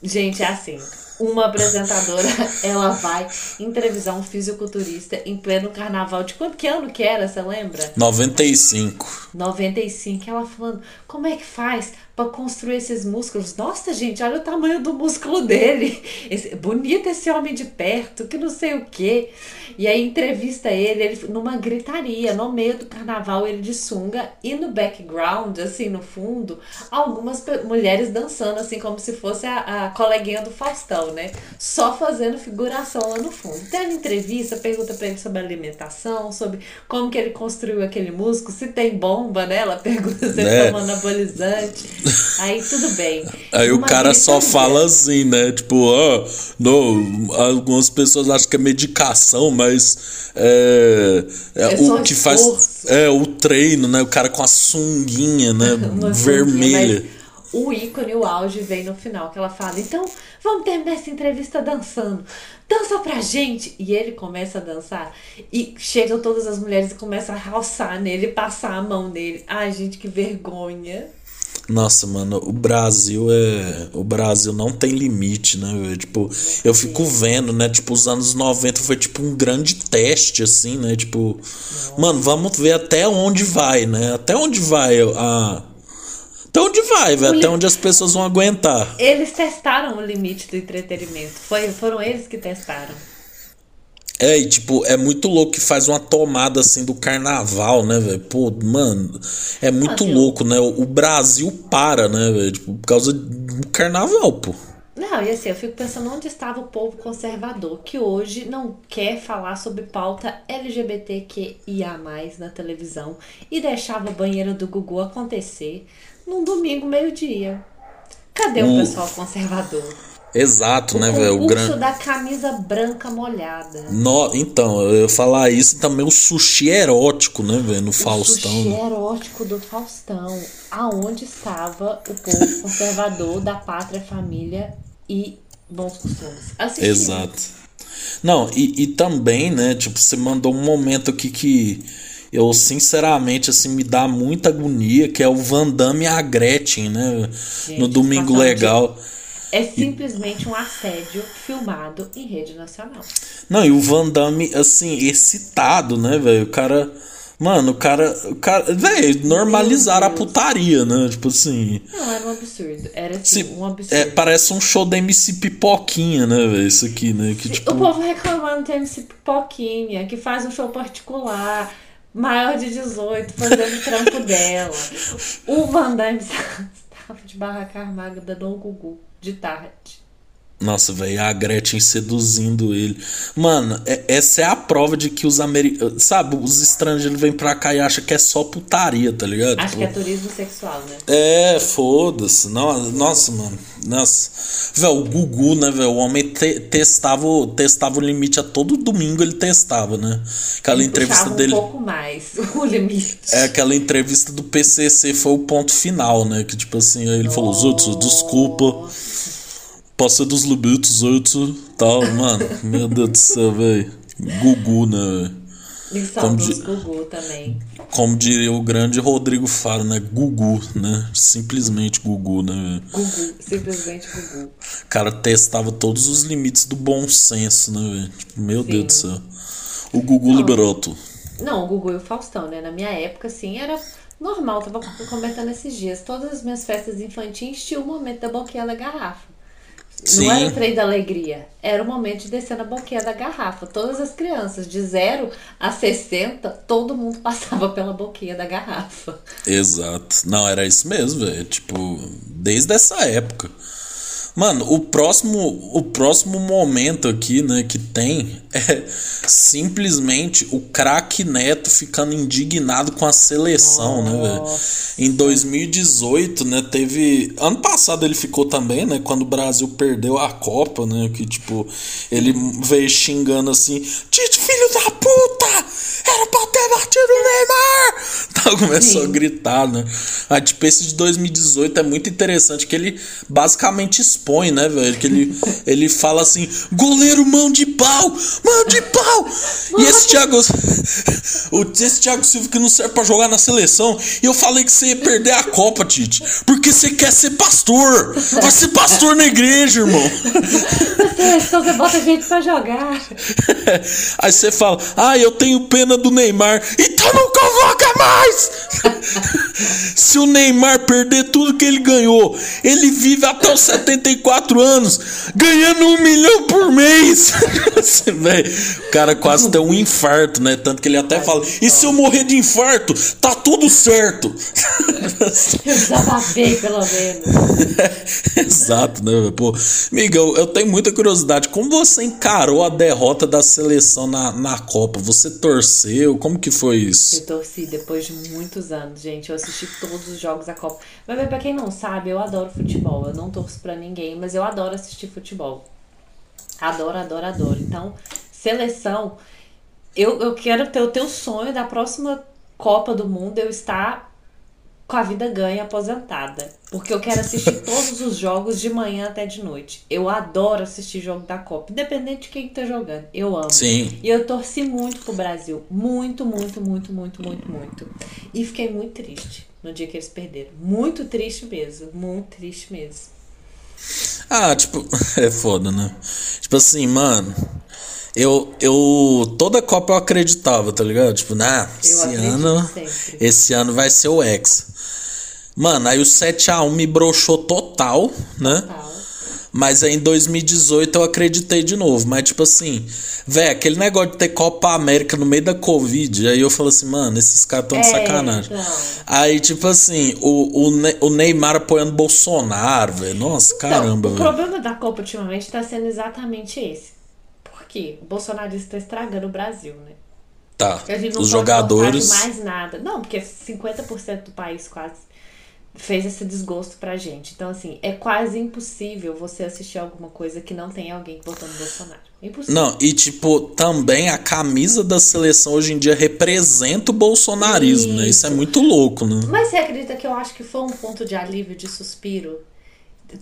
Gente, é assim uma apresentadora, ela vai entrevistar um fisiculturista em pleno carnaval. De quanto que ano que era, você lembra? 95. 95. Ela falando, como é que faz para construir esses músculos. Nossa, gente, olha o tamanho do músculo dele. Esse, bonito esse homem de perto, que não sei o quê. E aí entrevista ele, ele numa gritaria, no meio do carnaval, ele de sunga, e no background, assim, no fundo, algumas mulheres dançando, assim, como se fosse a, a coleguinha do Faustão, né? Só fazendo figuração lá no fundo. Tem uma entrevista, pergunta pra ele sobre alimentação, sobre como que ele construiu aquele músculo, se tem bomba, né? Ela pergunta se ele é. toma anabolizante. Aí tudo bem. Aí o cara só fala assim, né? Tipo, oh, não, algumas pessoas acham que é medicação, mas é, é, é o que faz é o treino, né? O cara com a sunguinha, né? vermelha. Sunguinha, o ícone, o auge vem no final, que ela fala, então vamos terminar essa entrevista dançando. Dança pra gente! E ele começa a dançar. E chegam todas as mulheres e começam a alçar nele, passar a mão nele. Ai, gente, que vergonha. Nossa, mano, o Brasil é. O Brasil não tem limite, né? Tipo, eu fico vendo, né? Tipo, os anos 90 foi tipo um grande teste, assim, né? Tipo, mano, vamos ver até onde vai, né? Até onde vai a. Até onde vai, velho? Até onde as pessoas vão aguentar. Eles testaram o limite do entretenimento. Foi, foram eles que testaram. É, e tipo, é muito louco que faz uma tomada assim do carnaval, né, velho? Pô, mano, é muito louco, né? O Brasil para, né, velho? Tipo, por causa do carnaval, pô. Não, e assim, eu fico pensando onde estava o povo conservador, que hoje não quer falar sobre pauta LGBTQIA na televisão e deixava a banheira do Gugu acontecer num domingo, meio-dia. Cadê o, o pessoal conservador? Exato, o né, velho? O gran... da camisa branca molhada. No... Então, eu falar isso também, o sushi erótico, né, velho, no o Faustão. O sushi erótico do Faustão. Aonde estava o povo conservador da pátria, família e bons costumes. Assistindo. Exato. Não, e, e também, né, tipo, você mandou um momento aqui que eu sinceramente assim me dá muita agonia, que é o Van Damme e a Gretchen, né? Gente, no Domingo Legal. É simplesmente um assédio filmado em rede nacional. Não, e o Van Damme, assim, excitado, né, velho? O cara. Mano, o cara. O cara. Velho, normalizaram a putaria, né? Tipo assim. Não, era um absurdo. Era assim, Se, um absurdo. É, parece um show da MC Pipoquinha, né, velho? Isso aqui, né? Que, tipo... O povo reclamando de MC Pipoquinha, que faz um show particular maior de 18, fazendo o trampo dela. O Van Damme estava de barraca armada dando um gugu de tarde. Nossa, velho, a Gretchen seduzindo ele. Mano, é, essa é a prova de que os americanos. Sabe, os estrangeiros vêm pra cá e acham que é só putaria, tá ligado? Acho que é turismo sexual, né? É, foda-se. Nossa, mano. Nossa. Velho, o Gugu, né, velho? O homem te, testava, testava o limite a todo domingo, ele testava, né? Aquela ele entrevista dele. um pouco mais o limite. É, aquela entrevista do PCC foi o ponto final, né? Que tipo assim, ele falou: os outros, desculpa Passa dos limites, oito, tal, mano. Meu Deus do céu, velho. Gugu, né, velho? Como, di... Gugu também. Como diria o grande Rodrigo Faro, né? Gugu, né? Simplesmente Gugu, né? Gugu, simplesmente Gugu. O cara testava todos os limites do bom senso, né, velho? Tipo, meu Sim. Deus do céu. O Gugu não, liberou tu. Não, o Gugu e o Faustão, né? Na minha época, assim, era normal. Tava comentando esses dias. Todas as minhas festas infantis tinha o momento da boquinha da garrafa. Sim. Não era o trem da alegria, era o momento de descer na boquinha da garrafa. Todas as crianças, de 0 a 60, todo mundo passava pela boquinha da garrafa. Exato. Não, era isso mesmo, velho. Tipo, desde essa época. Mano, o próximo, o próximo momento aqui, né, que tem é simplesmente o craque Neto ficando indignado com a seleção, Nossa. né, velho? Em 2018, né, teve. Ano passado ele ficou também, né, quando o Brasil perdeu a Copa, né, que tipo, ele veio xingando assim: Tite, filho da puta! Era pra ter batido o Neymar! Então começou Sim. a gritar, né? A tipo, esse de 2018 é muito interessante que ele basicamente expõe, né, velho? Que ele, ele fala assim: goleiro mão de pau, mão de pau! E esse Thiago. o, esse Thiago Silva que não serve pra jogar na seleção. E eu falei que você ia perder a Copa, Tite. Porque você quer ser pastor. Vai ser pastor na igreja, irmão. Então você bota gente pra jogar. Aí você fala: ah, eu tenho pena do Neymar. Então não convoca mais! Se o Neymar perder tudo que ele ganhou, ele vive até os 74 anos, ganhando um milhão por mês. o cara quase tem um infarto, né? Tanto que ele até fala: e se eu morrer de infarto, tá tudo certo. Eu desabafei, pelo menos. Exato, né? Pô, Miguel, eu tenho muita curiosidade. Como você encarou a derrota da seleção na, na Copa? Você torceu? Como que foi isso? Eu torci depois de muitos anos, gente. Eu assisti todos os jogos da Copa. Mas pra quem não sabe, eu adoro futebol. Eu não torço pra ninguém, mas eu adoro assistir futebol. Adoro, adoro, adoro. Então, seleção. Eu, eu quero ter o teu sonho da próxima Copa do Mundo eu estar com a vida ganha aposentada. Porque eu quero assistir todos os jogos de manhã até de noite. Eu adoro assistir jogo da Copa, independente de quem tá jogando. Eu amo. Sim. E eu torci muito pro Brasil. Muito, muito, muito, muito, muito, muito. E fiquei muito triste no dia que eles perderam. Muito triste mesmo. Muito triste mesmo. Ah, tipo, é foda, né? Tipo assim, mano. Eu, eu. Toda Copa eu acreditava, tá ligado? Tipo, nah, esse ano. Sempre. Esse ano vai ser o Hexa. Mano, aí o 7x1 me broxou total, né? Total. Mas aí em 2018 eu acreditei de novo. Mas, tipo assim, velho, aquele negócio de ter Copa América no meio da Covid. Aí eu falo assim, mano, esses caras tão de é, sacanagem. Então. Aí, tipo assim, o, o, o Neymar apoiando Bolsonaro, velho. Nossa, então, caramba, velho. O problema da Copa ultimamente tá sendo exatamente esse. Porque o bolsonarista tá estragando o Brasil, né? Tá. Os jogadores. mais nada. Não, porque 50% do país quase fez esse desgosto pra gente. Então, assim, é quase impossível você assistir alguma coisa que não tem alguém votando Bolsonaro. Impossível. Não, e tipo, também a camisa da seleção hoje em dia representa o bolsonarismo, Isso. né? Isso é muito louco, né? Mas você acredita que eu acho que foi um ponto de alívio, de suspiro?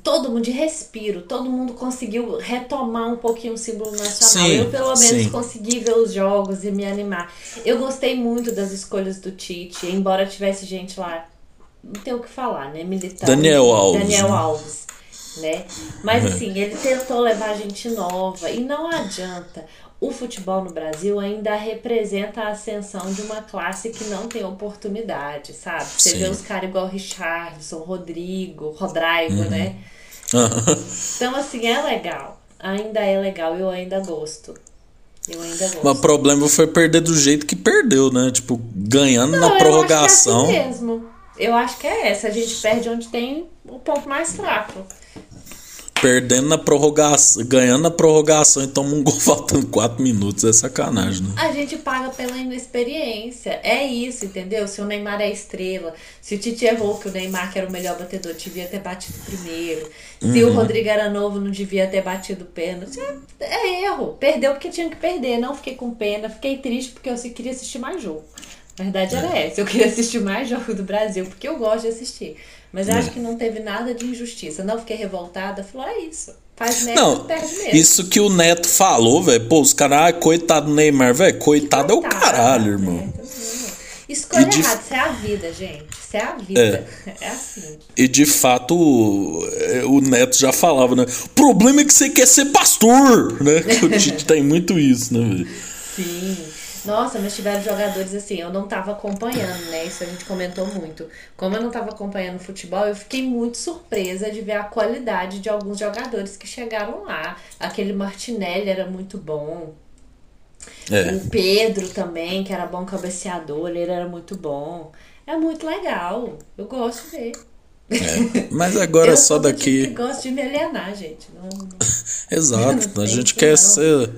Todo mundo de respiro, todo mundo conseguiu retomar um pouquinho o símbolo nacional. Sim, eu, pelo menos, sim. consegui ver os jogos e me animar. Eu gostei muito das escolhas do Tite, embora tivesse gente lá, não tem o que falar, né? Militar. Daniel Alves. Daniel? Alves. Né? Mas assim, ele tentou levar gente nova e não adianta o futebol no Brasil ainda representa a ascensão de uma classe que não tem oportunidade, sabe? Você Sim. vê os caras igual Richardson, Rodrigo, Rodrigo, uhum. né? então, assim, é legal. Ainda é legal, eu ainda gosto. Eu ainda gosto. Mas o problema foi perder do jeito que perdeu, né? Tipo, ganhando não, na prorrogação. Acho é assim mesmo. Eu acho que é essa. A gente perde onde tem o ponto mais fraco perdendo na prorrogação, ganhando na prorrogação e toma um gol faltando 4 minutos. É sacanagem, né? A gente paga pela inexperiência. É isso, entendeu? Se o Neymar é estrela, se o Tite errou que o Neymar, que era o melhor batedor, devia ter batido primeiro. Se uhum. o Rodrigo era novo, não devia ter batido pênalti. É, é erro. Perdeu porque tinha que perder. Não fiquei com pena, fiquei triste porque eu queria assistir mais jogo. A verdade era é. essa. Eu queria assistir mais jogos do Brasil, porque eu gosto de assistir. Mas eu acho que não teve nada de injustiça. Não fiquei revoltada. Falou, é isso. Faz Neto, não, perde mesmo. Isso que o Neto falou, velho. Pô, os caras, ah, coitado do Neymar, velho. Coitado, coitado, é o caralho, irmão. É, Escolha de... errada, isso é a vida, gente. Isso é a vida. É, é assim. E de fato, o Neto já falava, né? O problema é que você quer ser pastor, né? o Tite tem muito isso, né, velho? Sim. Nossa, mas tiveram jogadores assim, eu não tava acompanhando, né? Isso a gente comentou muito. Como eu não tava acompanhando futebol, eu fiquei muito surpresa de ver a qualidade de alguns jogadores que chegaram lá. Aquele Martinelli era muito bom. É. O Pedro também, que era bom cabeceador, ele era muito bom. É muito legal. Eu gosto de ver. É, mas agora eu só daqui. Eu gosto de me alienar, gente. Não. Exato. Não a gente quer não. ser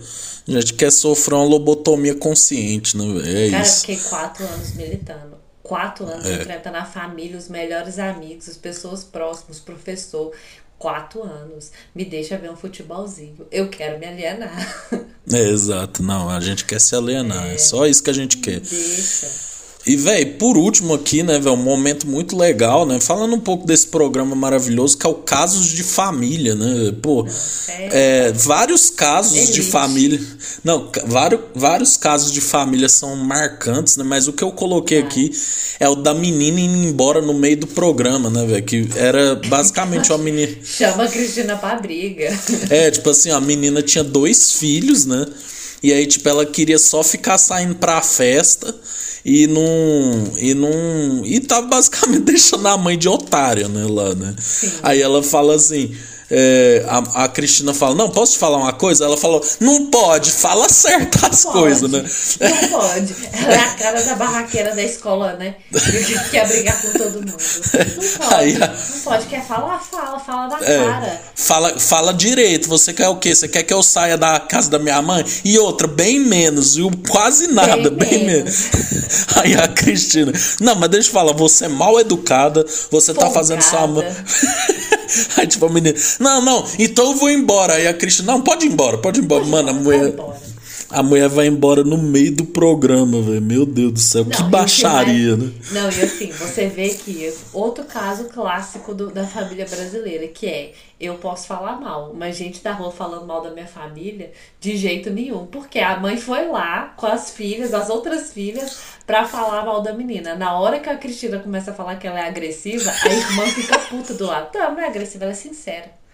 a gente quer sofrer uma lobotomia consciente, né? É Cara, isso. fiquei quatro anos militando. Quatro anos é. enfrentando a família, os melhores amigos, as pessoas próximas, professor. Quatro anos. Me deixa ver um futebolzinho. Eu quero me alienar. É, exato. Não, a gente quer se alienar. É, é só isso que a gente quer. Deixa. E, velho, por último aqui, né, velho, um momento muito legal, né? Falando um pouco desse programa maravilhoso que é o Casos de Família, né? Pô, é, vários casos Elite. de família. Não, vários, vários casos de família são marcantes, né? Mas o que eu coloquei ah. aqui é o da menina indo embora no meio do programa, né, velho? Que era basicamente uma menina. Chama a Cristina pra briga. É, tipo assim, a menina tinha dois filhos, né? E aí, tipo, ela queria só ficar saindo pra festa e não. E não. E tá basicamente deixando a mãe de otária, né, lá, né? Sim. Aí ela fala assim. É, a, a Cristina fala, não, posso te falar uma coisa? Ela falou, não pode, fala certo as coisas, né? Não pode. Ela é a cara da barraqueira da escola, né? Que quer brigar com todo mundo. Não pode. Aí, não pode. Quer falar, fala, fala da é, cara. Fala, fala direito. Você quer o quê? Você quer que eu saia da casa da minha mãe? E outra, bem menos, viu? Quase nada, bem, bem menos. menos. Aí a Cristina, não, mas deixa eu falar, você é mal educada, você Folgada. tá fazendo sua mãe. Aí, tipo, a menina, não, não, então eu vou embora. Aí a Cristina, não, pode ir embora, pode ir embora. Mano, a mulher. A mulher vai embora no meio do programa, velho. Meu Deus do céu, não, que baixaria, né? Não, e assim, você vê que outro caso clássico do, da família brasileira, que é eu posso falar mal, mas gente da rua falando mal da minha família, de jeito nenhum. Porque a mãe foi lá com as filhas, as outras filhas, pra falar mal da menina. Na hora que a Cristina começa a falar que ela é agressiva, a irmã fica puta do lado. Não, não é agressiva, ela é sincera.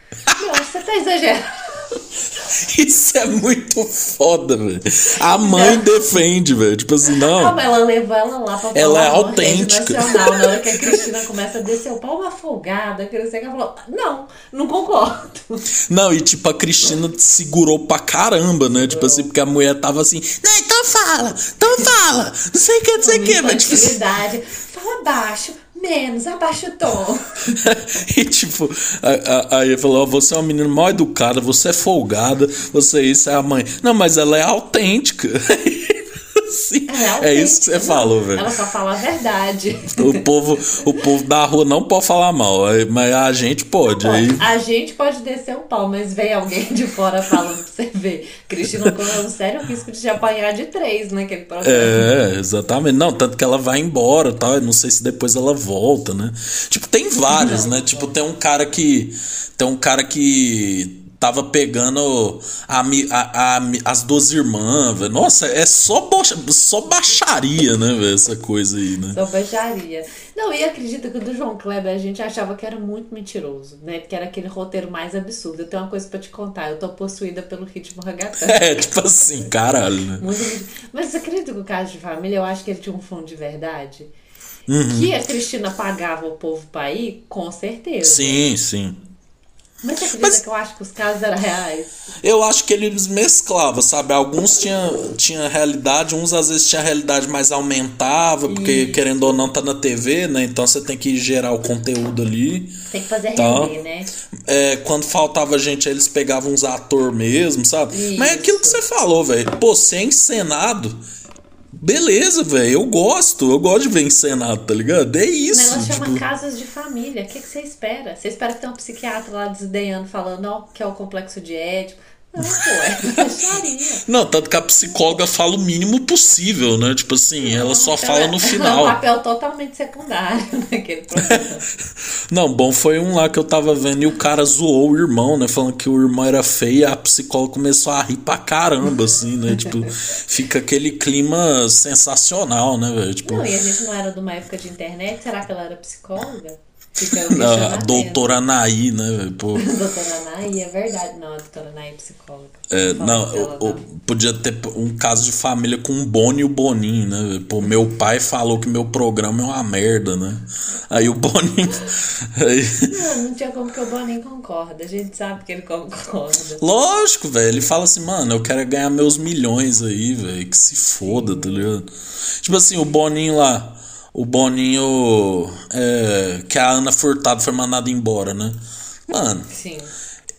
Não, você tá exagerando. Isso é muito foda, velho. A mãe não. defende, velho. Tipo assim, não. Não, mas ela levou ela lá pra Ela é autêntica. Nacional, na hora que a Cristina começa a descer o pau uma folgada, que ela falou: Não, não concordo. Não, e tipo, a Cristina segurou pra caramba, né? Tipo assim, porque a mulher tava assim, não, então fala, então fala. Não sei o que, não sei o que, mas tipo assim. Fala baixo menos, abaixa o tom. e tipo, aí ele falou: você é uma menina mal educada, você é folgada, você isso é a mãe. Não, mas ela é autêntica. Sim, é isso que você falou, velho. Ela só fala a verdade. O povo, o povo da rua não pode falar mal, mas a gente pode. Aí... A gente pode descer o pau, mas vem alguém de fora falando pra você ver. Cristina correu um sério risco de te apanhar de três naquele programa. É, exatamente. Não, tanto que ela vai embora? Eu não sei se depois ela volta, né? Tipo, tem vários, não, né? Não. Tipo, tem um cara que. Tem um cara que tava pegando a, a, a, as duas irmãs, velho. Nossa, é só, só baixaria, né, velho, essa coisa aí, né? Só baixaria. Não, e acredita que o do João Kleber a gente achava que era muito mentiroso, né? Porque era aquele roteiro mais absurdo. Eu tenho uma coisa para te contar, eu tô possuída pelo ritmo ragatã. É, tipo assim, caralho, né? Muito, Mas você acredita que o caso de família, eu acho que ele tinha um fundo de verdade? Uhum. Que a Cristina pagava o povo pra ir, com certeza. Sim, sim. Mas você acredita Mas, que eu acho que os casos eram reais? Eu acho que eles mesclavam, sabe? Alguns tinham tinha realidade, uns às vezes tinha realidade mais aumentava, porque Isso. querendo ou não tá na TV, né? Então você tem que gerar o conteúdo ali. Tem que fazer tá? render, né? É, quando faltava gente, eles pegavam uns atores mesmo, sabe? Isso. Mas é aquilo que você falou, velho. Pô, você é encenado Beleza, velho, eu gosto, eu gosto de ver encenado, tá ligado? É isso. O negócio tipo... chama casas de família. O que, que você espera? Você espera que tenha um psiquiatra lá desdenhando, falando, ó, que é o complexo de Édipo. Não, pô, é Não, tanto que a psicóloga fala o mínimo possível, né? Tipo assim, ela só fala no final. É um papel totalmente secundário naquele programa. Não, bom, foi um lá que eu tava vendo e o cara zoou o irmão, né? Falando que o irmão era feio e a psicóloga começou a rir pra caramba, assim, né? tipo, fica aquele clima sensacional, né, velho? Tipo... Não, e a gente não era de uma época de internet, será que ela era psicóloga? a doutora Anaí, né? Pô. doutora Anaí, é verdade. Não, a doutora Anaí é psicóloga. É, não, eu, eu, podia ter um caso de família com o Boni e o Boninho, né? Pô, meu pai falou que meu programa é uma merda, né? Aí o Boninho. Aí... Não, não tinha como que o Boninho concorda. A gente sabe que ele concorda. Lógico, velho. Ele fala assim, mano, eu quero ganhar meus milhões aí, velho. Que se foda, tá ligado? Tipo assim, o Boninho lá o Boninho. É, que a Ana Furtado foi mandada embora, né? Mano. Sim.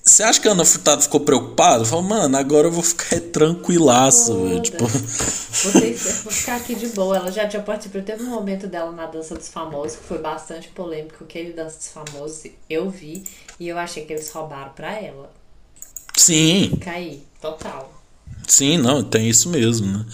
Você acha que a Ana Furtado ficou preocupada? Falou, mano, agora eu vou ficar tranquilaço, velho. Tipo... Vou, vou ficar aqui de boa. Ela já tinha participado. Teve um momento dela na Dança dos Famosos que foi bastante polêmico. Que ele Dança dos Famosos eu vi e eu achei que eles roubaram pra ela. Sim. Caí, total. Sim, não, tem isso mesmo, né?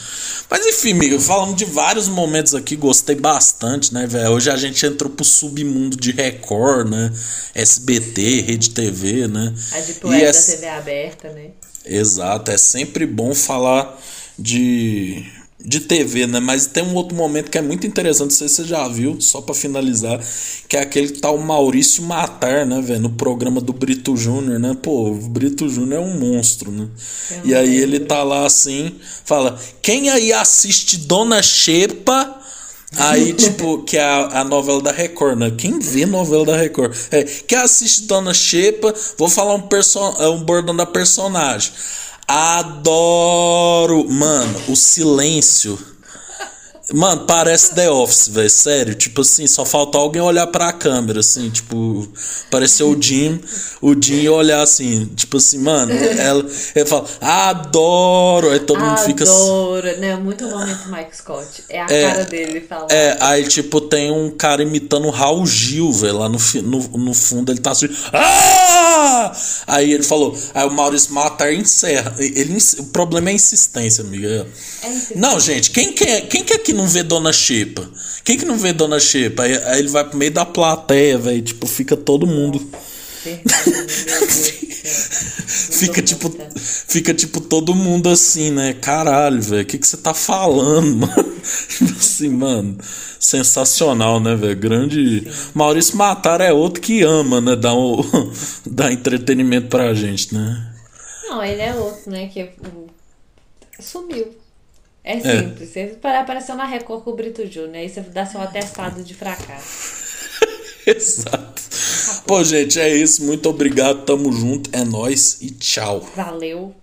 Mas enfim, amigo, falando de vários momentos aqui, gostei bastante, né, velho? Hoje a gente entrou pro submundo de Record, né? SBT, Rede TV, né? A de e é... da TV aberta, né? Exato, é sempre bom falar de de TV, né? Mas tem um outro momento que é muito interessante, não sei se você já viu, só para finalizar, que é aquele que tá o Maurício Matar, né, velho, no programa do Brito Júnior, né? Pô, o Brito Júnior é um monstro, né? e aí ele tá lá assim, fala: "Quem aí assiste Dona Xepa?" Aí, tipo, que é a, a novela da Record, né? Quem vê novela da Record? É, quem assiste Dona Xepa, vou falar um, perso um bordão da personagem. Adoro. Mano, o silêncio Mano, parece The Office, velho. Sério. Tipo assim, só falta alguém olhar pra câmera, assim, tipo. Pareceu o Jim. O Jim olhar assim, tipo assim, mano. Ela, ele fala, adoro. Aí todo Adoro. mundo fica Adoro, né? Muito momento Mike Scott. É a é, cara dele falando. É, aí, tipo, tem um cara imitando o Raul Gil, velho. Lá no, no, no fundo ele tá assim. Ah! Aí ele falou. Aí o Maurício Matar encerra. Ele, o problema é a insistência, amiga. É insistência. Não, gente, quem quer, quem quer que não vê Dona Xepa? Quem que não vê Dona Xepa? Aí, aí ele vai pro meio da plateia, velho. Tipo, fica todo mundo. fica tipo fica tipo todo mundo assim, né? Caralho, velho, o que que você tá falando, mano? assim, mano, sensacional, né, velho? Grande Sim. Maurício Matar é outro que ama, né, dar um, dar entretenimento pra gente, né? Não, ele é outro, né, que sumiu. É, é simples. É. Você apareceu na Record com o Brito Júnior, aí você dá seu atestado de fracasso. Exato. Acabou. Pô, gente, é isso. Muito obrigado. Tamo junto. É nós e tchau. Valeu.